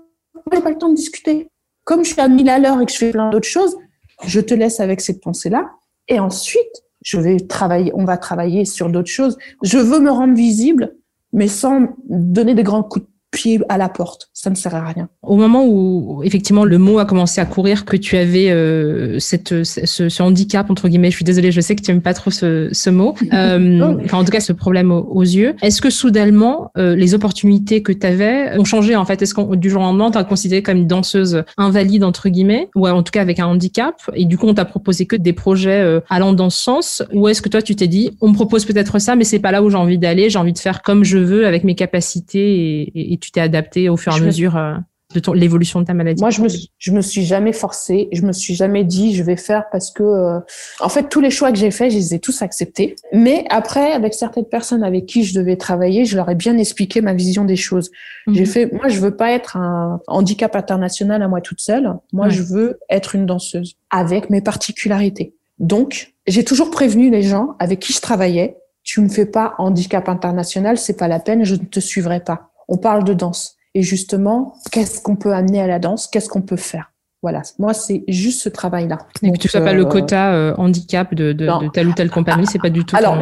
J'ai pas le temps de discuter. Comme je suis à 1000 à l'heure et que je fais plein d'autres choses, je te laisse avec cette pensée-là. Et ensuite, je vais travailler, on va travailler sur d'autres choses. Je veux me rendre visible, mais sans donner des grands coups de pied à la porte. Ça ne sert à rien. Au moment où effectivement le mot a commencé à courir, que tu avais euh, cette, ce, handicap entre guillemets, je suis désolée, je sais que tu n'aimes pas trop ce, ce mot, euh, enfin en tout cas ce problème aux, yeux. Est-ce que soudainement euh, les opportunités que tu avais ont changé en fait? Est-ce qu'on du jour au lendemain tu as considéré comme une danseuse invalide entre guillemets, ou en tout cas avec un handicap, et du coup on t'a proposé que des projets euh, allant dans ce sens, ou est-ce que toi tu t'es dit on me propose peut-être ça, mais c'est pas là où j'ai envie d'aller, j'ai envie de faire comme je veux avec mes capacités et, et tu t'es adapté au fur et à mesure euh, de l'évolution de ta maladie Moi, je me, je me suis jamais forcée. Je me suis jamais dit, je vais faire parce que, euh, en fait, tous les choix que j'ai faits, je les ai tous acceptés. Mais après, avec certaines personnes avec qui je devais travailler, je leur ai bien expliqué ma vision des choses. J'ai mhm. fait, moi, je veux pas être un handicap international à moi toute seule. Moi, je veux être une danseuse avec mes particularités. Donc, j'ai toujours prévenu les gens avec qui je travaillais, tu me fais pas handicap international, c'est pas la peine, je ne te suivrai pas on parle de danse. Et justement, qu'est-ce qu'on peut amener à la danse? Qu'est-ce qu'on peut faire? Voilà, moi c'est juste ce travail-là. Et que tu sois pas le euh, quota euh, handicap de, de, de, telle ou telle compagnie, c'est pas du tout. Alors,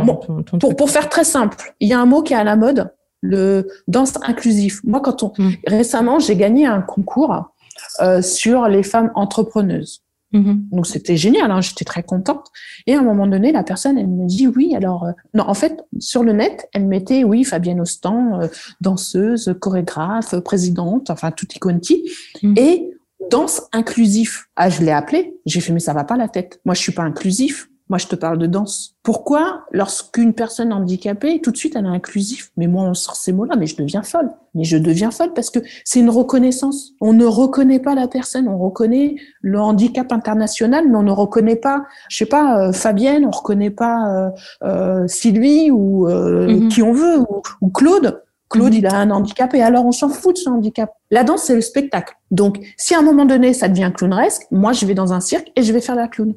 pour, pour faire très simple, il y a un mot qui est à la mode, le danse inclusif. Moi, quand on hmm. récemment, j'ai gagné un concours euh, sur les femmes entrepreneuses. Mhm. Donc c'était génial, hein, j'étais très contente. Et à un moment donné, la personne, elle me dit oui. Alors euh, non, en fait, sur le net, elle mettait oui Fabienne Ostan, euh, danseuse, chorégraphe, présidente, enfin tutti quanti, mhm. et danse inclusif. Ah, je l'ai appelé. J'ai fait mais ça va pas la tête. Moi, je suis pas inclusif. Moi, je te parle de danse. Pourquoi, lorsqu'une personne handicapée, tout de suite, elle est inclusif Mais moi, on sort ces mots-là, mais je deviens folle. Mais je deviens folle parce que c'est une reconnaissance. On ne reconnaît pas la personne, on reconnaît le handicap international, mais on ne reconnaît pas, je sais pas, euh, Fabienne, on reconnaît pas euh, euh, Sylvie ou mm-hmm. qui on veut, ou, Claude. Claude, mm-hmm. il a un handicap et alors on s'en fout de son handicap. La danse, c'est le spectacle. Donc, si à un moment donné, ça devient clownesque, moi, je vais dans un cirque et je vais faire la clown.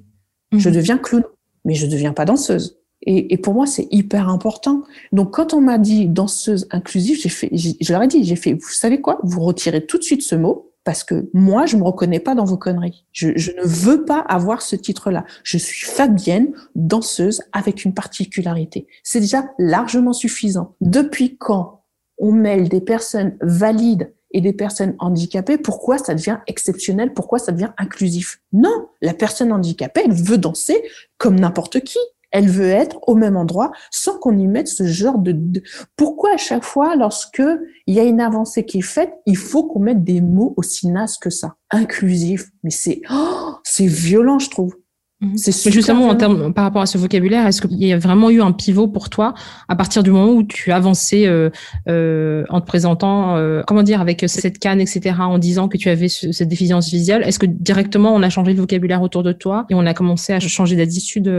Je mm-hmm. deviens clown mais je ne deviens pas danseuse. Et, pour moi, c'est hyper important. Donc, quand on m'a dit danseuse inclusive, j'ai fait, je leur ai dit, j'ai fait, vous savez quoi? Vous retirez tout de suite ce mot parce que moi, je me reconnais pas dans vos conneries. Je ne veux pas avoir ce titre-là. Je suis Fabienne, danseuse avec une particularité. C'est déjà largement suffisant. Depuis quand on mêle des personnes valides et des personnes handicapées, pourquoi ça devient exceptionnel, pourquoi ça devient inclusif? Non, la personne handicapée, elle veut danser comme n'importe qui. Elle veut être au même endroit sans qu'on y mette ce genre de, Pourquoi à chaque fois, lorsque il y a une avancée qui est faite, il faut qu'on mette des mots aussi nasses que ça? Inclusif, mais c'est oh, c'est violent, je trouve. Mhm. C'est justement en termes par rapport à ce vocabulaire, est-ce qu'il y a vraiment eu un pivot pour toi à partir du moment où tu avançais euh, euh, en te présentant, euh, comment dire, avec cette canne, etc., en disant que tu avais cette déficience visuelle? Est-ce que directement on a changé de vocabulaire autour de toi et on a commencé à changer d'attitude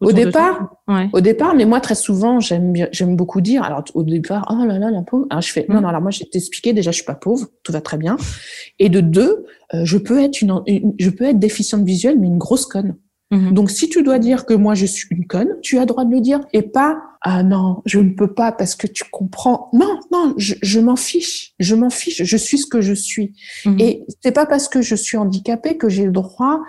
Au départ, ouais. au départ, mais moi très souvent j'aime j'aime beaucoup dire. Alors au départ, oh là là la pauvre. Alors, je fais non mhm. non. Alors moi j'ai t'expliqué déjà je suis pas pauvre, tout va très bien. Et de deux, je peux être une, je peux être déficiente visuelle mais une grosse conne. Mhm. Donc, si tu dois dire que moi je suis une conne, tu as droit de le dire et pas ah non, je ne peux pas parce que tu comprends. Non, non, je, m'en fiche, je m'en fiche, je suis ce que je suis. Mhm. Et c'est pas parce que je suis handicapée que j'ai le droit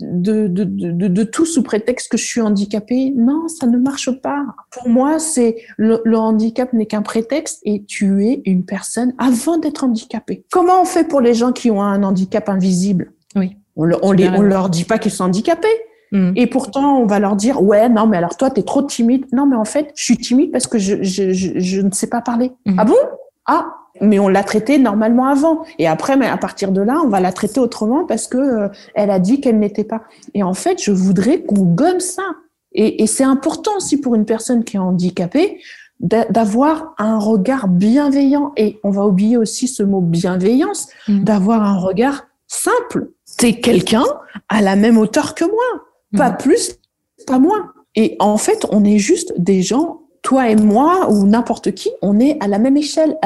de, de, de, de, tout sous prétexte que je suis handicapée. Non, ça ne marche pas. Pour moi, c'est le, le handicap n'est qu'un prétexte et tu es une personne avant d'être handicapée. Comment on fait pour les gens qui ont un handicap invisible? Oui. On, on, les, on leur dit pas qu'ils sont handicapés. Mm. Et pourtant, on va leur dire, ouais, non, mais alors toi, tu es trop timide. Non, mais en fait, je suis timide parce que je, je, je, ne sais pas parler. Mm. Ah bon? Ah, Mais on l'a traitée normalement avant. Et après, mais à partir de là, on va la traiter autrement parce que euh, elle a dit qu'elle n'était pas. Et en fait, je voudrais qu'on gomme ça. Et, et c'est important aussi pour une personne qui est handicapée d'avoir un regard bienveillant. Et on va oublier aussi ce mot bienveillance, mmh. d'avoir un regard simple. T'es quelqu'un à la même hauteur que moi. Pas mmh. plus, pas moins. Et en fait, on est juste des gens toi et moi ou n'importe qui, on est à la même échelle.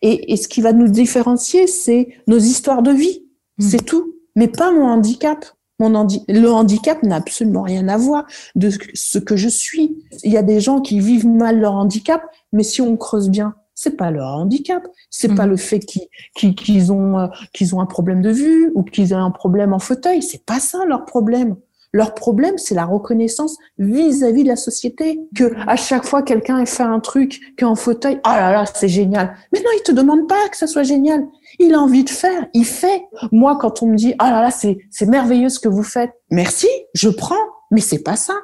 et, ce qui va nous différencier, c'est nos histoires de vie. Mmh. C'est tout. Mais pas mon handicap. Mon le handicap n'a absolument rien à voir de ce que je suis. Il y a des gens qui vivent mal leur handicap, mais si on creuse bien, c'est pas leur handicap, c'est pas mmh. le fait qu'ils ont euh, qu'ils ont un problème de vue ou qu'ils ont un problème en fauteuil, c'est pas ça leur problème. Leur problème, c'est la reconnaissance vis-à-vis de la société. Que à chaque fois quelqu'un ait fait un truc, qu'en fauteuil, ah là là, c'est génial. Mais non, il te demande pas que ça soit génial. Il a envie de faire, il fait. Moi, quand on me dit, ah là là, c'est, c'est merveilleux ce que vous faites. Merci, je prends. Mais c'est pas ça.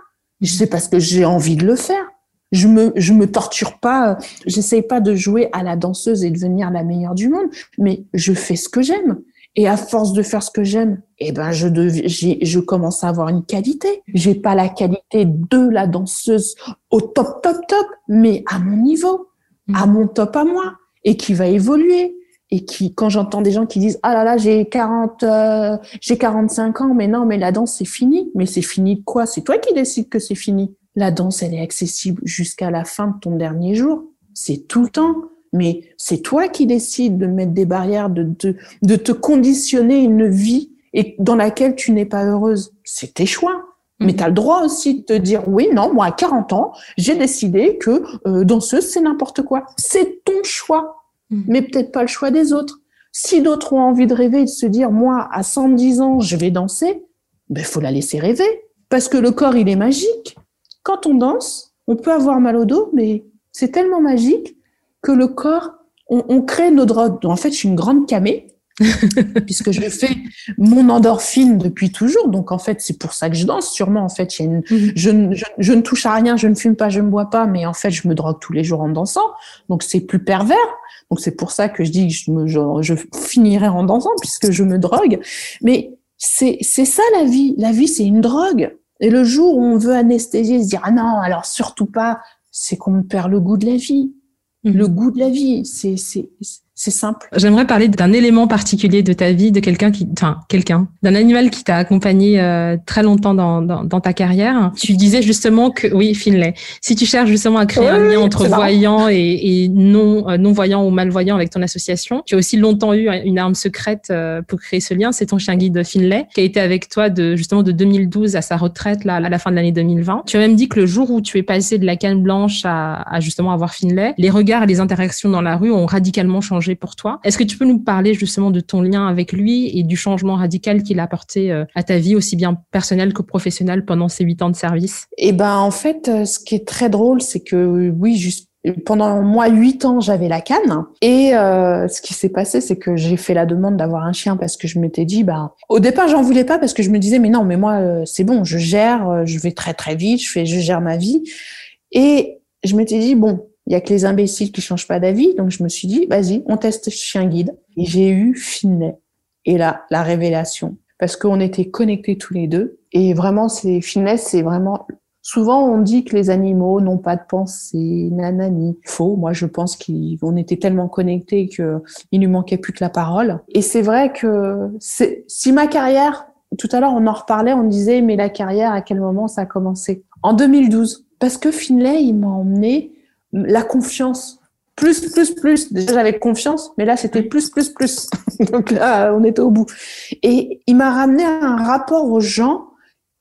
C'est parce que j'ai envie de le faire. Je me, me torture pas. J'essaye pas de jouer à la danseuse et devenir la meilleure du monde. Mais je fais ce que j'aime. Et à force de faire ce que j'aime, eh ben je je commence à avoir une qualité. J'ai pas la qualité de la danseuse au top top top, mais à mon niveau, à mm. mon top à moi, et qui va évoluer. Et qui, quand j'entends des gens qui disent ah là là j'ai 40 euh, j'ai 45 ans mais non mais la danse c'est fini mais c'est fini de quoi? C'est toi qui décides que c'est fini la danse elle est accessible jusqu'à la fin de ton dernier jour c'est tout le temps mais c'est toi qui décides de mettre des barrières, de, de, de te conditionner une vie et dans laquelle tu n'es pas heureuse. C'est tes choix. Mais mm. tu as le droit aussi de te dire, oui, non, moi, à 40 ans, j'ai décidé que euh, danseuse, c'est n'importe quoi. C'est ton choix, mm. mais peut-être pas le choix des autres. Si d'autres ont envie de rêver et de se dire, moi, à 110 ans, je vais danser, ben, faut la laisser rêver. Parce que le corps, il est magique. Quand on danse, on peut avoir mal au dos, mais c'est tellement magique que le corps, on, crée nos drogues. en fait, je suis une grande camée, puisque je fais mon endorphine depuis toujours. Donc, en fait, c'est pour ça que je danse. Sûrement, en fait, mhm. je, ne touche à rien, je ne fume pas, je ne bois pas, mais en fait, je me drogue tous les jours en dansant. Donc, c'est plus pervers. Donc, c'est pour ça que je dis que je, me, je, finirai en dansant, puisque je me drogue. Mais c'est ça la vie. La vie, c'est une drogue. Et le jour où on veut anesthésier, se dire, ah non, alors surtout pas, c'est qu'on perd le goût de la vie. Le mhm. goût de la vie, c'est c'est simple. J'aimerais parler d'un élément particulier de ta vie, de quelqu'un qui, enfin, quelqu'un, d'un animal qui t'a accompagné euh, très longtemps dans, dans, dans, ta carrière. Tu disais justement que, oui, Finlay, si tu cherches justement à créer un lien entre voyants et, et, non euh, non voyants ou malvoyants avec ton association, tu as aussi longtemps eu une arme secrète euh, pour créer ce lien. C'est ton chien guide Finlay qui a été avec toi de justement de 2012 à sa retraite là à la fin de l'année 2020. Tu as même dit que le jour où tu es passé de la canne blanche à, à justement avoir Finlay, les regards et les interactions dans la rue ont radicalement changé pour toi. Est-ce que tu peux nous parler justement de ton lien avec lui et du changement radical qu'il a apporté euh, à ta vie, aussi bien personnelle que professionnelle, pendant ces huit ans de service? Eh ben, en fait, euh, ce qui est très drôle, c'est que oui, pendant moi huit ans, j'avais la canne. Et euh, ce qui s'est passé, c'est que j'ai fait la demande d'avoir un chien parce que je m'étais dit, bah, au départ, j'en voulais pas parce que je me disais, mais non, mais moi, c'est bon, je gère, je vais très très vite, je fais, je gère ma vie. Et je m'étais dit, bon, il y a que les imbéciles qui changent pas d'avis. Donc, je me suis dit, vas-y, on teste chien guide. Et j'ai eu Finlay. Et là, la révélation. Parce qu'on était connectés tous les deux. Et vraiment, c'est, Finlay, c'est vraiment, souvent, on dit que les animaux n'ont pas de pensée, nanani. Faux. Moi, je pense qu'on était tellement connectés qu'il lui manquait plus que la parole. Et c'est vrai que si ma carrière, tout à l'heure, on en reparlait, on disait, mais la carrière, à quel moment ça a commencé? En 2012. Parce que Finlay, il m'a emmené la confiance. Plus, plus, plus. Déjà, j'avais confiance, mais là, c'était plus, plus, plus. Donc là, on était au bout. Et il m'a ramené un rapport aux gens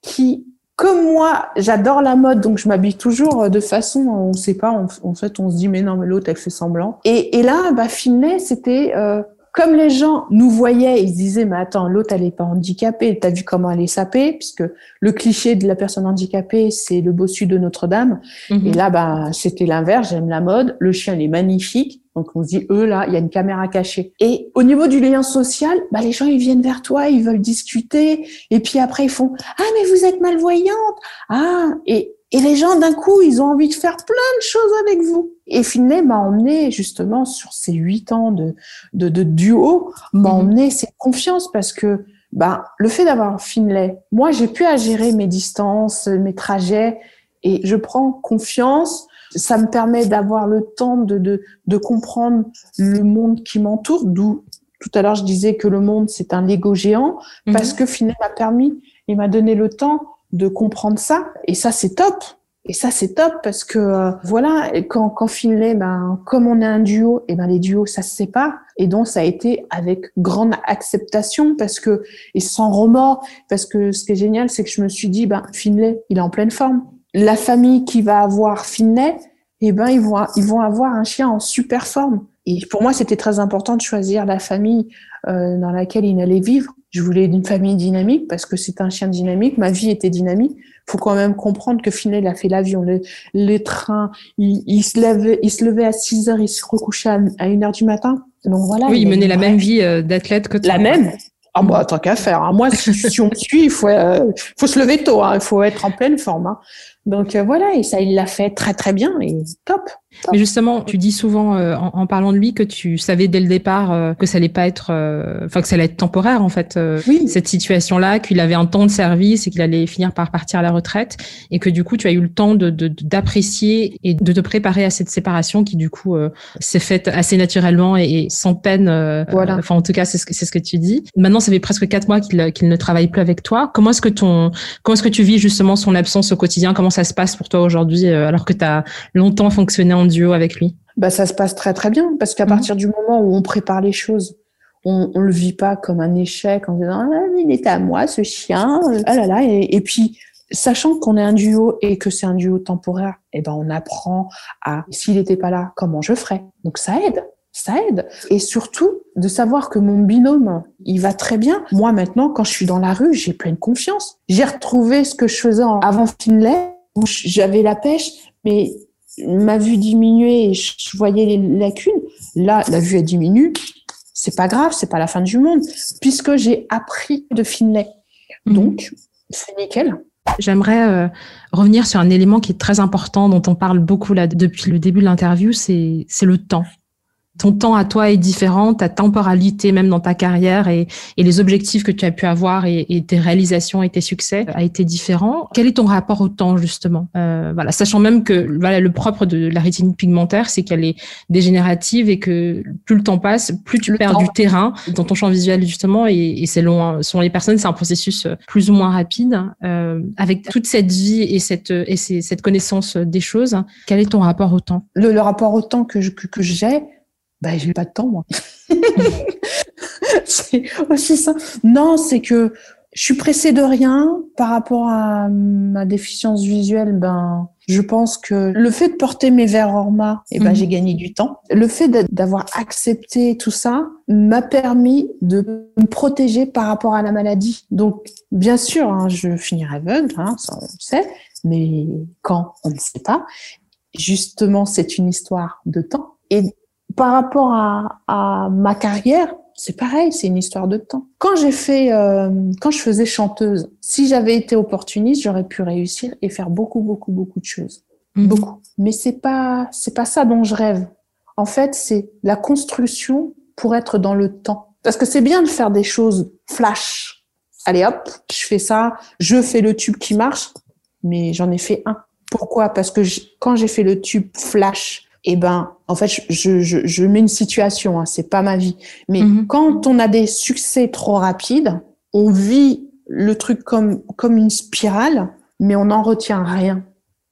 qui, comme moi, j'adore la mode, donc je m'habille toujours de façon, on ne sait pas, en fait, on se dit, mais non, mais l'autre, elle fait semblant. Et, et là, bah, Finlay, c'était, euh, comme les gens nous voyaient, ils se disaient, mais attends, l'autre, elle est pas handicapée, t'as vu comment elle est sapée, puisque le cliché de la personne handicapée, c'est le bossu de Notre-Dame. Mhm. Et là, bah, c'était l'inverse, j'aime la mode, le chien, il est magnifique. Donc, on se dit, eux, là, il y a une caméra cachée. Et au niveau du lien social, bah, les gens, ils viennent vers toi, ils veulent discuter. Et puis après, ils font, ah, mais vous êtes malvoyante. Ah, et Et les gens, d'un coup, ils ont envie de faire plein de choses avec vous. Et Finlay m'a emmené justement sur ces huit ans de, de, de duo, m'a mhm. emmené cette confiance parce que bah, le fait d'avoir Finlay, moi, j'ai pu à gérer mes distances, mes trajets, et je prends confiance. Ça me permet d'avoir le temps de, de, de comprendre le monde qui m'entoure, d'où tout à l'heure je disais que le monde c'est un Lego géant, mhm. parce que Finlay m'a permis, il m'a donné le temps de comprendre ça, et ça c'est top. Et ça, c'est top parce que euh, voilà, quand, quand Finlay, ben, comme on est un duo, et ben les duos, ça se sépare. Et donc, ça a été avec grande acceptation parce que et sans remords, parce que ce qui est génial, c'est que je me suis dit, ben Finlay, il est en pleine forme. La famille qui va avoir Finlay, et ben ils vont ils vont avoir un chien en super forme. Et pour moi, c'était très important de choisir la famille euh, dans laquelle il allait vivre. Je voulais une famille dynamique parce que c'est un chien dynamique. Ma vie était dynamique faut quand même comprendre que Finlay, il a fait l'avion, les, trains, il, se levait, il se levait à 6 heures, il se recouchait à, 1 heure du matin. Donc voilà. Oui, il, menait la même vie euh, d'athlète que toi. La même. Ah bah tant qu'à faire. Hein. Moi, si, on me suit, il faut, euh, faut se lever tôt. Hein. Il faut être en pleine forme. Hein. Donc euh, voilà, et ça, il l'a fait très très bien et top. Mais justement, tu dis souvent euh, en, parlant de lui que tu savais dès le départ euh, que ça allait pas être, enfin que ça allait être temporaire en fait, oui. cette situation-là, qu'il avait un temps de service et qu'il allait finir par partir à la retraite, et que du coup tu as eu le temps de d'apprécier et de te préparer à cette séparation qui du coup s'est faite assez naturellement et, sans peine. voilà. Enfin en tout cas c'est ce que c'est ce que tu dis. Maintenant ça fait presque quatre mois qu'il qu'il ne travaille plus avec toi. Comment est-ce que ton comment est-ce que tu vis justement son absence au quotidien? Comment ça se passe pour toi aujourd'hui euh, alors que tu as longtemps fonctionné en duo avec lui bah, Ça se passe très très bien parce qu'à mhm. partir du moment où on prépare les choses, on ne le vit pas comme un échec en disant ah, il était à moi ce chien, ah là là. Et, puis, sachant qu'on est un duo et que c'est un duo temporaire, eh ben, on apprend à, s'il n'était pas là, comment je ferais. Donc ça aide ça aide. Et surtout, de savoir que mon binôme, il va très bien. Moi, maintenant, quand je suis dans la rue, j'ai pleine confiance. J'ai retrouvé ce que je faisais avant Finlay, où j'avais la pêche, mais ma vue diminuait et je voyais les lacunes. Là, la vue, a diminué. C'est pas grave, c'est pas la fin du monde, puisque j'ai appris de Finlay. Mhm. Donc, c'est nickel. J'aimerais euh, revenir sur un élément qui est très important, dont on parle beaucoup là depuis le début de l'interview, c'est le temps ton temps à toi est différent, ta temporalité même dans ta carrière et, et les objectifs que tu as pu avoir et, et, tes réalisations et tes succès a été différent. Quel est ton rapport au temps justement? Euh, Voilà, sachant même que voilà le propre de la rétinite pigmentaire, c'est qu'elle est dégénérative et que plus le temps passe, plus tu perds du terrain dans ton champ visuel justement et, et c'est loin. Selon les personnes, c'est un processus plus ou moins rapide. Euh, avec toute cette vie et cette et cette connaissance des choses, quel est ton rapport au temps? Le, le rapport au temps que que, que j'ai ben j'ai pas de temps moi. c'est aussi ça. Non, c'est que je suis pressée de rien par rapport à ma déficience visuelle. Ben, je pense que le fait de porter mes verres Orma, eh ben, mhm. j'ai gagné du temps. Le fait d'avoir accepté tout ça m'a permis de me protéger par rapport à la maladie. Donc, bien sûr, hein, je finirai aveugle, hein, ça on le sait, mais quand on ne sait pas. Justement, c'est une histoire de temps. Et par rapport à, ma carrière, c'est pareil, c'est une histoire de temps. Quand j'ai fait, euh, quand je faisais chanteuse, si j'avais été opportuniste, j'aurais pu réussir et faire beaucoup, beaucoup, beaucoup de choses, mhm. beaucoup. Mais c'est pas, c'est pas ça dont je rêve. En fait, c'est la construction pour être dans le temps. Parce que c'est bien de faire des choses flash. Allez hop, je fais ça, je fais le tube qui marche, mais j'en ai fait un. Pourquoi? Parce que quand j'ai fait le tube flash, eh ben, en fait, je, je, je mets une situation, hein, c'est pas ma vie. Mais mhm. quand on a des succès trop rapides, on vit le truc comme, comme une spirale, mais on n'en retient rien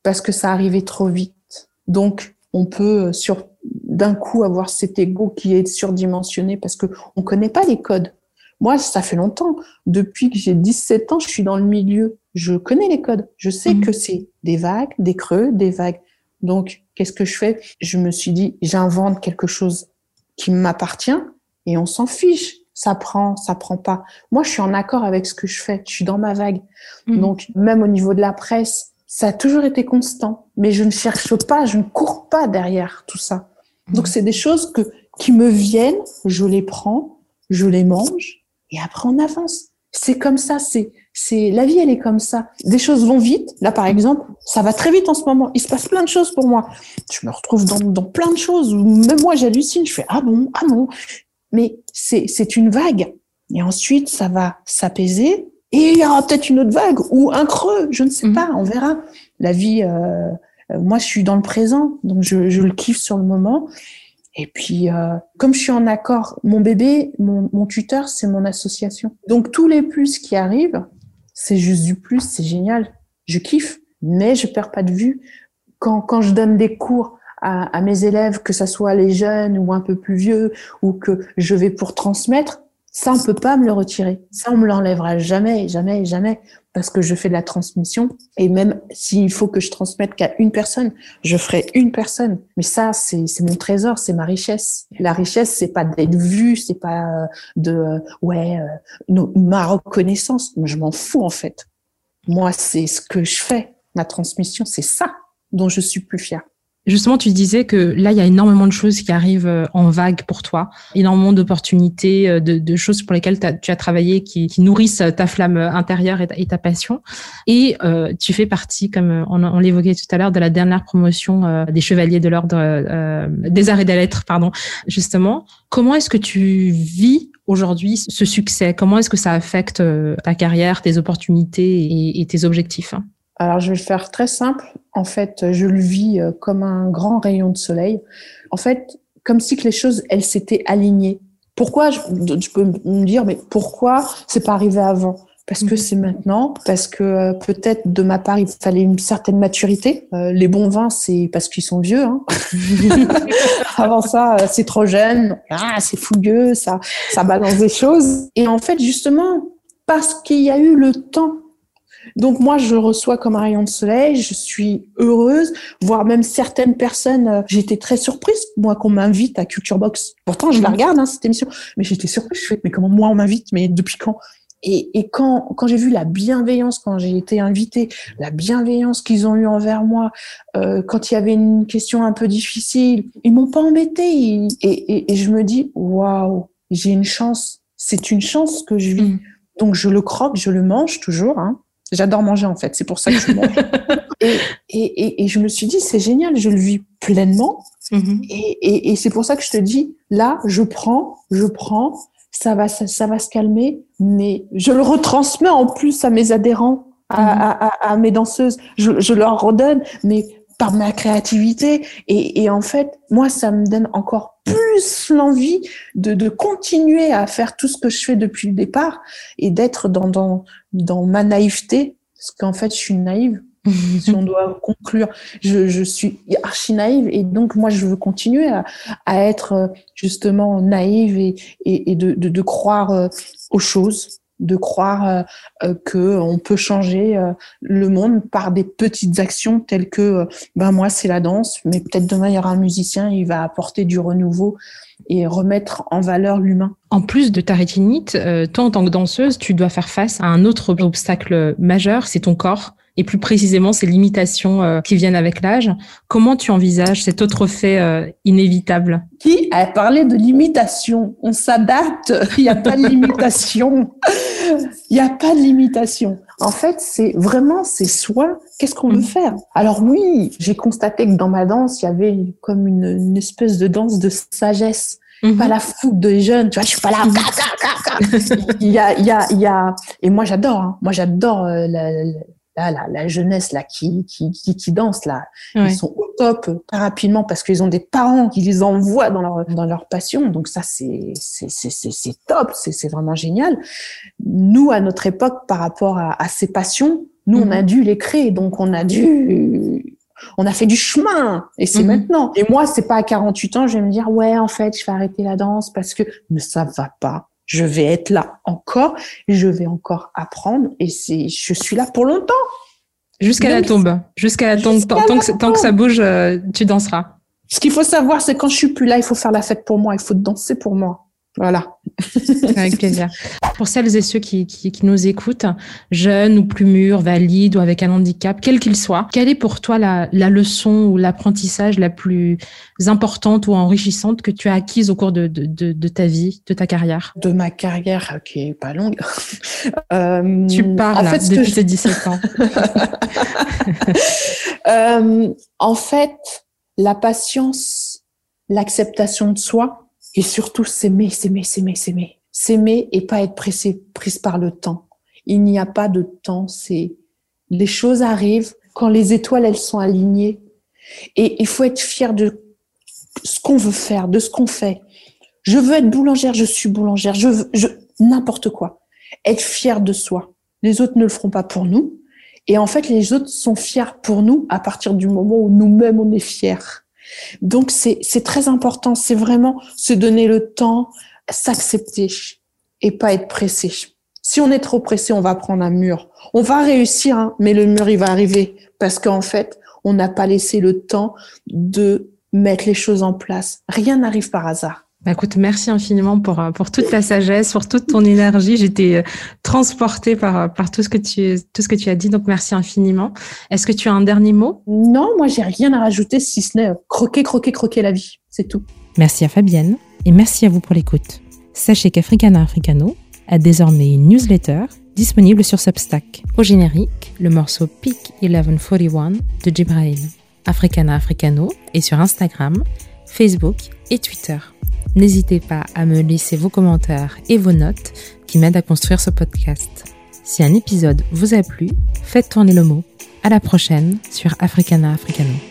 parce que ça arrivait trop vite. Donc, on peut euh, sur d'un coup avoir cet ego qui est surdimensionné parce que on connaît pas les codes. Moi, ça fait longtemps. Depuis que j'ai 17 ans, je suis dans le milieu. Je connais les codes. Je sais mhm. que c'est des vagues, des creux, des vagues. Donc, qu'est-ce que je fais? Je me suis dit, j'invente quelque chose qui m'appartient et on s'en fiche. Ça prend, ça prend pas. Moi, je suis en accord avec ce que je fais. Je suis dans ma vague. Mmh. Donc, même au niveau de la presse, ça a toujours été constant. Mais je ne cherche pas, je ne cours pas derrière tout ça. Mmh. Donc, c'est des choses que, qui me viennent, je les prends, je les mange et après on avance. C'est comme ça, c'est c'est la vie, elle est comme ça. Des choses vont vite. Là, par exemple, ça va très vite en ce moment. Il se passe plein de choses pour moi. Je me retrouve dans, dans plein de choses où même moi j'hallucine. Je fais ah bon, ah bon. Mais c'est c'est une vague. Et ensuite, ça va s'apaiser. Et il y aura peut-être une autre vague ou un creux. Je ne sais mhm. pas. On verra. La vie. Euh, euh, moi, je suis dans le présent, donc je, je le kiffe sur le moment. Et puis, euh, comme je suis en accord, mon bébé, mon, mon tuteur, c'est mon association. Donc, tous les plus qui arrivent, c'est juste du plus, c'est génial. Je kiffe, mais je perds pas de vue. Quand, quand je donne des cours à, à mes élèves, que ce soit les jeunes ou un peu plus vieux, ou que je vais pour transmettre, ça, on peut pas me le retirer. Ça, on me l'enlèvera jamais, jamais, jamais, parce que je fais de la transmission. Et même s'il faut que je transmette qu'à une personne, je ferai une personne. Mais ça, c'est mon trésor, c'est ma richesse. La richesse, c'est pas d'être vu, c'est pas euh, de euh, ouais euh, ma reconnaissance. Je m'en fous en fait. Moi, c'est ce que je fais. Ma transmission, c'est ça dont je suis plus fière. Justement, tu disais que là, il y a énormément de choses qui arrivent euh, en vague pour toi, énormément d'opportunités, euh, de, choses pour lesquelles tu as travaillé, qui, nourrissent ta flamme intérieure et ta, passion. Et euh, tu fais partie, comme on, l'évoquait tout à l'heure, de la dernière promotion des Chevaliers de l'Ordre des Arts et des Lettres, pardon. Justement, comment est-ce que tu vis aujourd'hui ce succès? Comment est-ce que ça affecte ta carrière, tes opportunités et tes objectifs alors, je vais le faire très simple. En fait, je le vis euh, comme un grand rayon de soleil. En fait, comme si que les choses, elles s'étaient alignées. Pourquoi je, peux me dire, mais pourquoi c'est pas arrivé avant? Parce que c'est maintenant, parce que euh, peut-être de ma part il fallait une certaine maturité. Euh, les bons vins, c'est parce qu'ils sont vieux. Hein. Avant ça, c'est trop jeune, ah, c'est fougueux, ça, ça balance des choses. Et en fait, justement, parce qu'il y a eu le temps donc moi, je reçois comme un rayon de soleil, je suis heureuse, voire même certaines personnes, euh, j'étais très surprise, moi, qu'on m'invite à Culture Box. Pourtant, je la regarde, hein, cette émission, mais j'étais surprise, je fais, mais comment moi on m'invite, mais depuis quand? Et, et, quand, quand j'ai vu la bienveillance, quand j'ai été invitée, la bienveillance qu'ils ont eue envers moi, euh, quand il y avait une question un peu difficile, ils m'ont pas embêté. Et, et, et, je me dis, waouh, j'ai une chance. C'est une chance que je vis. Mhm. Donc je le croque, je le mange toujours. Hein. J'adore manger en fait, c'est pour ça que je mange. et, et, et, je me suis dit, c'est génial, je le vis pleinement. Et, et, c'est pour ça que je te dis, là, je prends, je prends, ça va, ça, ça va se calmer, mais je le retransmets en plus à mes adhérents, à, mm-hmm. à, à, mes danseuses. Je, je leur redonne, mais par ma créativité. Et, et, en fait, moi, ça me donne encore plus l'envie de, de, continuer à faire tout ce que je fais depuis le départ et d'être dans, dans, dans ma naïveté, parce qu'en fait, je suis naïve. si on doit conclure, je, je, suis archi naïve et donc moi je veux continuer à, à être justement naïve et, et, et de, de, de, croire euh, aux choses, de croire euh, euh, que on peut changer euh, le monde par des petites actions telles que ben moi c'est la danse mais peut-être demain il y aura un musicien il va apporter du renouveau et remettre en valeur l'humain. En plus de ta rétinite, toi en tant que danseuse, tu dois faire face à un autre obstacle majeur, c'est ton corps et plus précisément ces limitations euh, qui viennent avec l'âge. Comment tu envisages cet autre fait euh, inévitable? Qui a parlé de limitation? On s'adapte, il n'y a pas de limitation. Il n'y a pas de limitation. En fait, c'est vraiment, c'est soi. Qu'est-ce qu'on veut mm. faire? Alors oui, j'ai constaté que dans ma danse, il y avait comme une, une espèce de danse de sagesse. Mm-hmm. pas la foule de jeunes, tu vois, je suis pas là. Mm-hmm. il y a, il y a, il y a, et moi j'adore, hein. moi j'adore euh, la, la, jeunesse là qui, qui, qui, danse là, ils sont au top très rapidement parce qu'ils ont des parents qui les envoient dans leur, dans leur passion. Donc ça, c'est, c'est, c'est, c'est top, c'est, c'est vraiment génial. Nous, à notre époque, par rapport à, ces passions, nous, on a mhm. dû les créer. Donc on a dû on a fait du chemin et c'est mhm. maintenant. Et moi, c'est pas à 48 ans, je vais me dire ouais, en fait, je vais arrêter la danse parce que mais ça va pas je vais être là encore, je vais encore apprendre et c'est, je suis là pour longtemps. Jusqu'à la tombe, jusqu'à la tombe. Tant, que, tant, que, ça bouge, euh, tu danseras. Ce qu'il faut savoir, c'est quand je suis plus là, il faut faire la fête pour moi, il faut danser pour moi. Voilà. Avec plaisir. Pour celles et ceux qui, qui, nous écoutent, jeunes ou plus mûrs, valides ou avec un handicap, quel qu'il soit, quelle est pour toi la, la leçon ou l'apprentissage la plus importante ou enrichissante que tu as acquise au cours de, de, de, ta vie, de ta carrière? De ma carrière, qui est pas longue. euh, tu parles en fait, depuis tes 17 ans. euh, en fait, la patience, l'acceptation de soi, et surtout s'aimer, s'aimer, s'aimer, s'aimer. S'aimer et pas être pressé, prise par le temps. Il n'y a pas de temps, c'est les choses arrivent quand les étoiles elles sont alignées et il faut être fier de ce qu'on veut faire, de ce qu'on fait. Je veux être boulangère, je suis boulangère, je je, n'importe quoi. Être fier de soi. Les autres ne le feront pas pour nous. Et en fait, les autres sont fiers pour nous à partir du moment où nous-mêmes on est fiers. Donc c'est très important, c'est vraiment se donner le temps, s'accepter et pas être pressé. Si on est trop pressé, on va prendre un mur. On va réussir, hein, mais le mur il va arriver parce qu'en fait, on n'a pas laissé le temps de mettre les choses en place. Rien n'arrive par hasard. Bah, écoute, merci infiniment pour, euh, pour toute ta sagesse, pour toute ton énergie. J'étais euh, transportée par, euh, par tout, ce que tu, tout ce que tu as dit, donc merci infiniment. Est-ce que tu as un dernier mot? Non, moi j'ai rien à rajouter si ce n'est croquer, croquer, croquer la vie. C'est tout. Merci à Fabienne et merci à vous pour l'écoute. Sachez qu'Africana Africano a désormais une newsletter disponible sur Substack. Au générique, le morceau Peak 1141 de Jibrail. Africana Africano est sur Instagram, Facebook et Twitter. N'hésitez pas à me laisser vos commentaires et vos notes qui m'aident à construire ce podcast. Si un épisode vous a plu, faites tourner le mot. À la prochaine sur Africana Africano.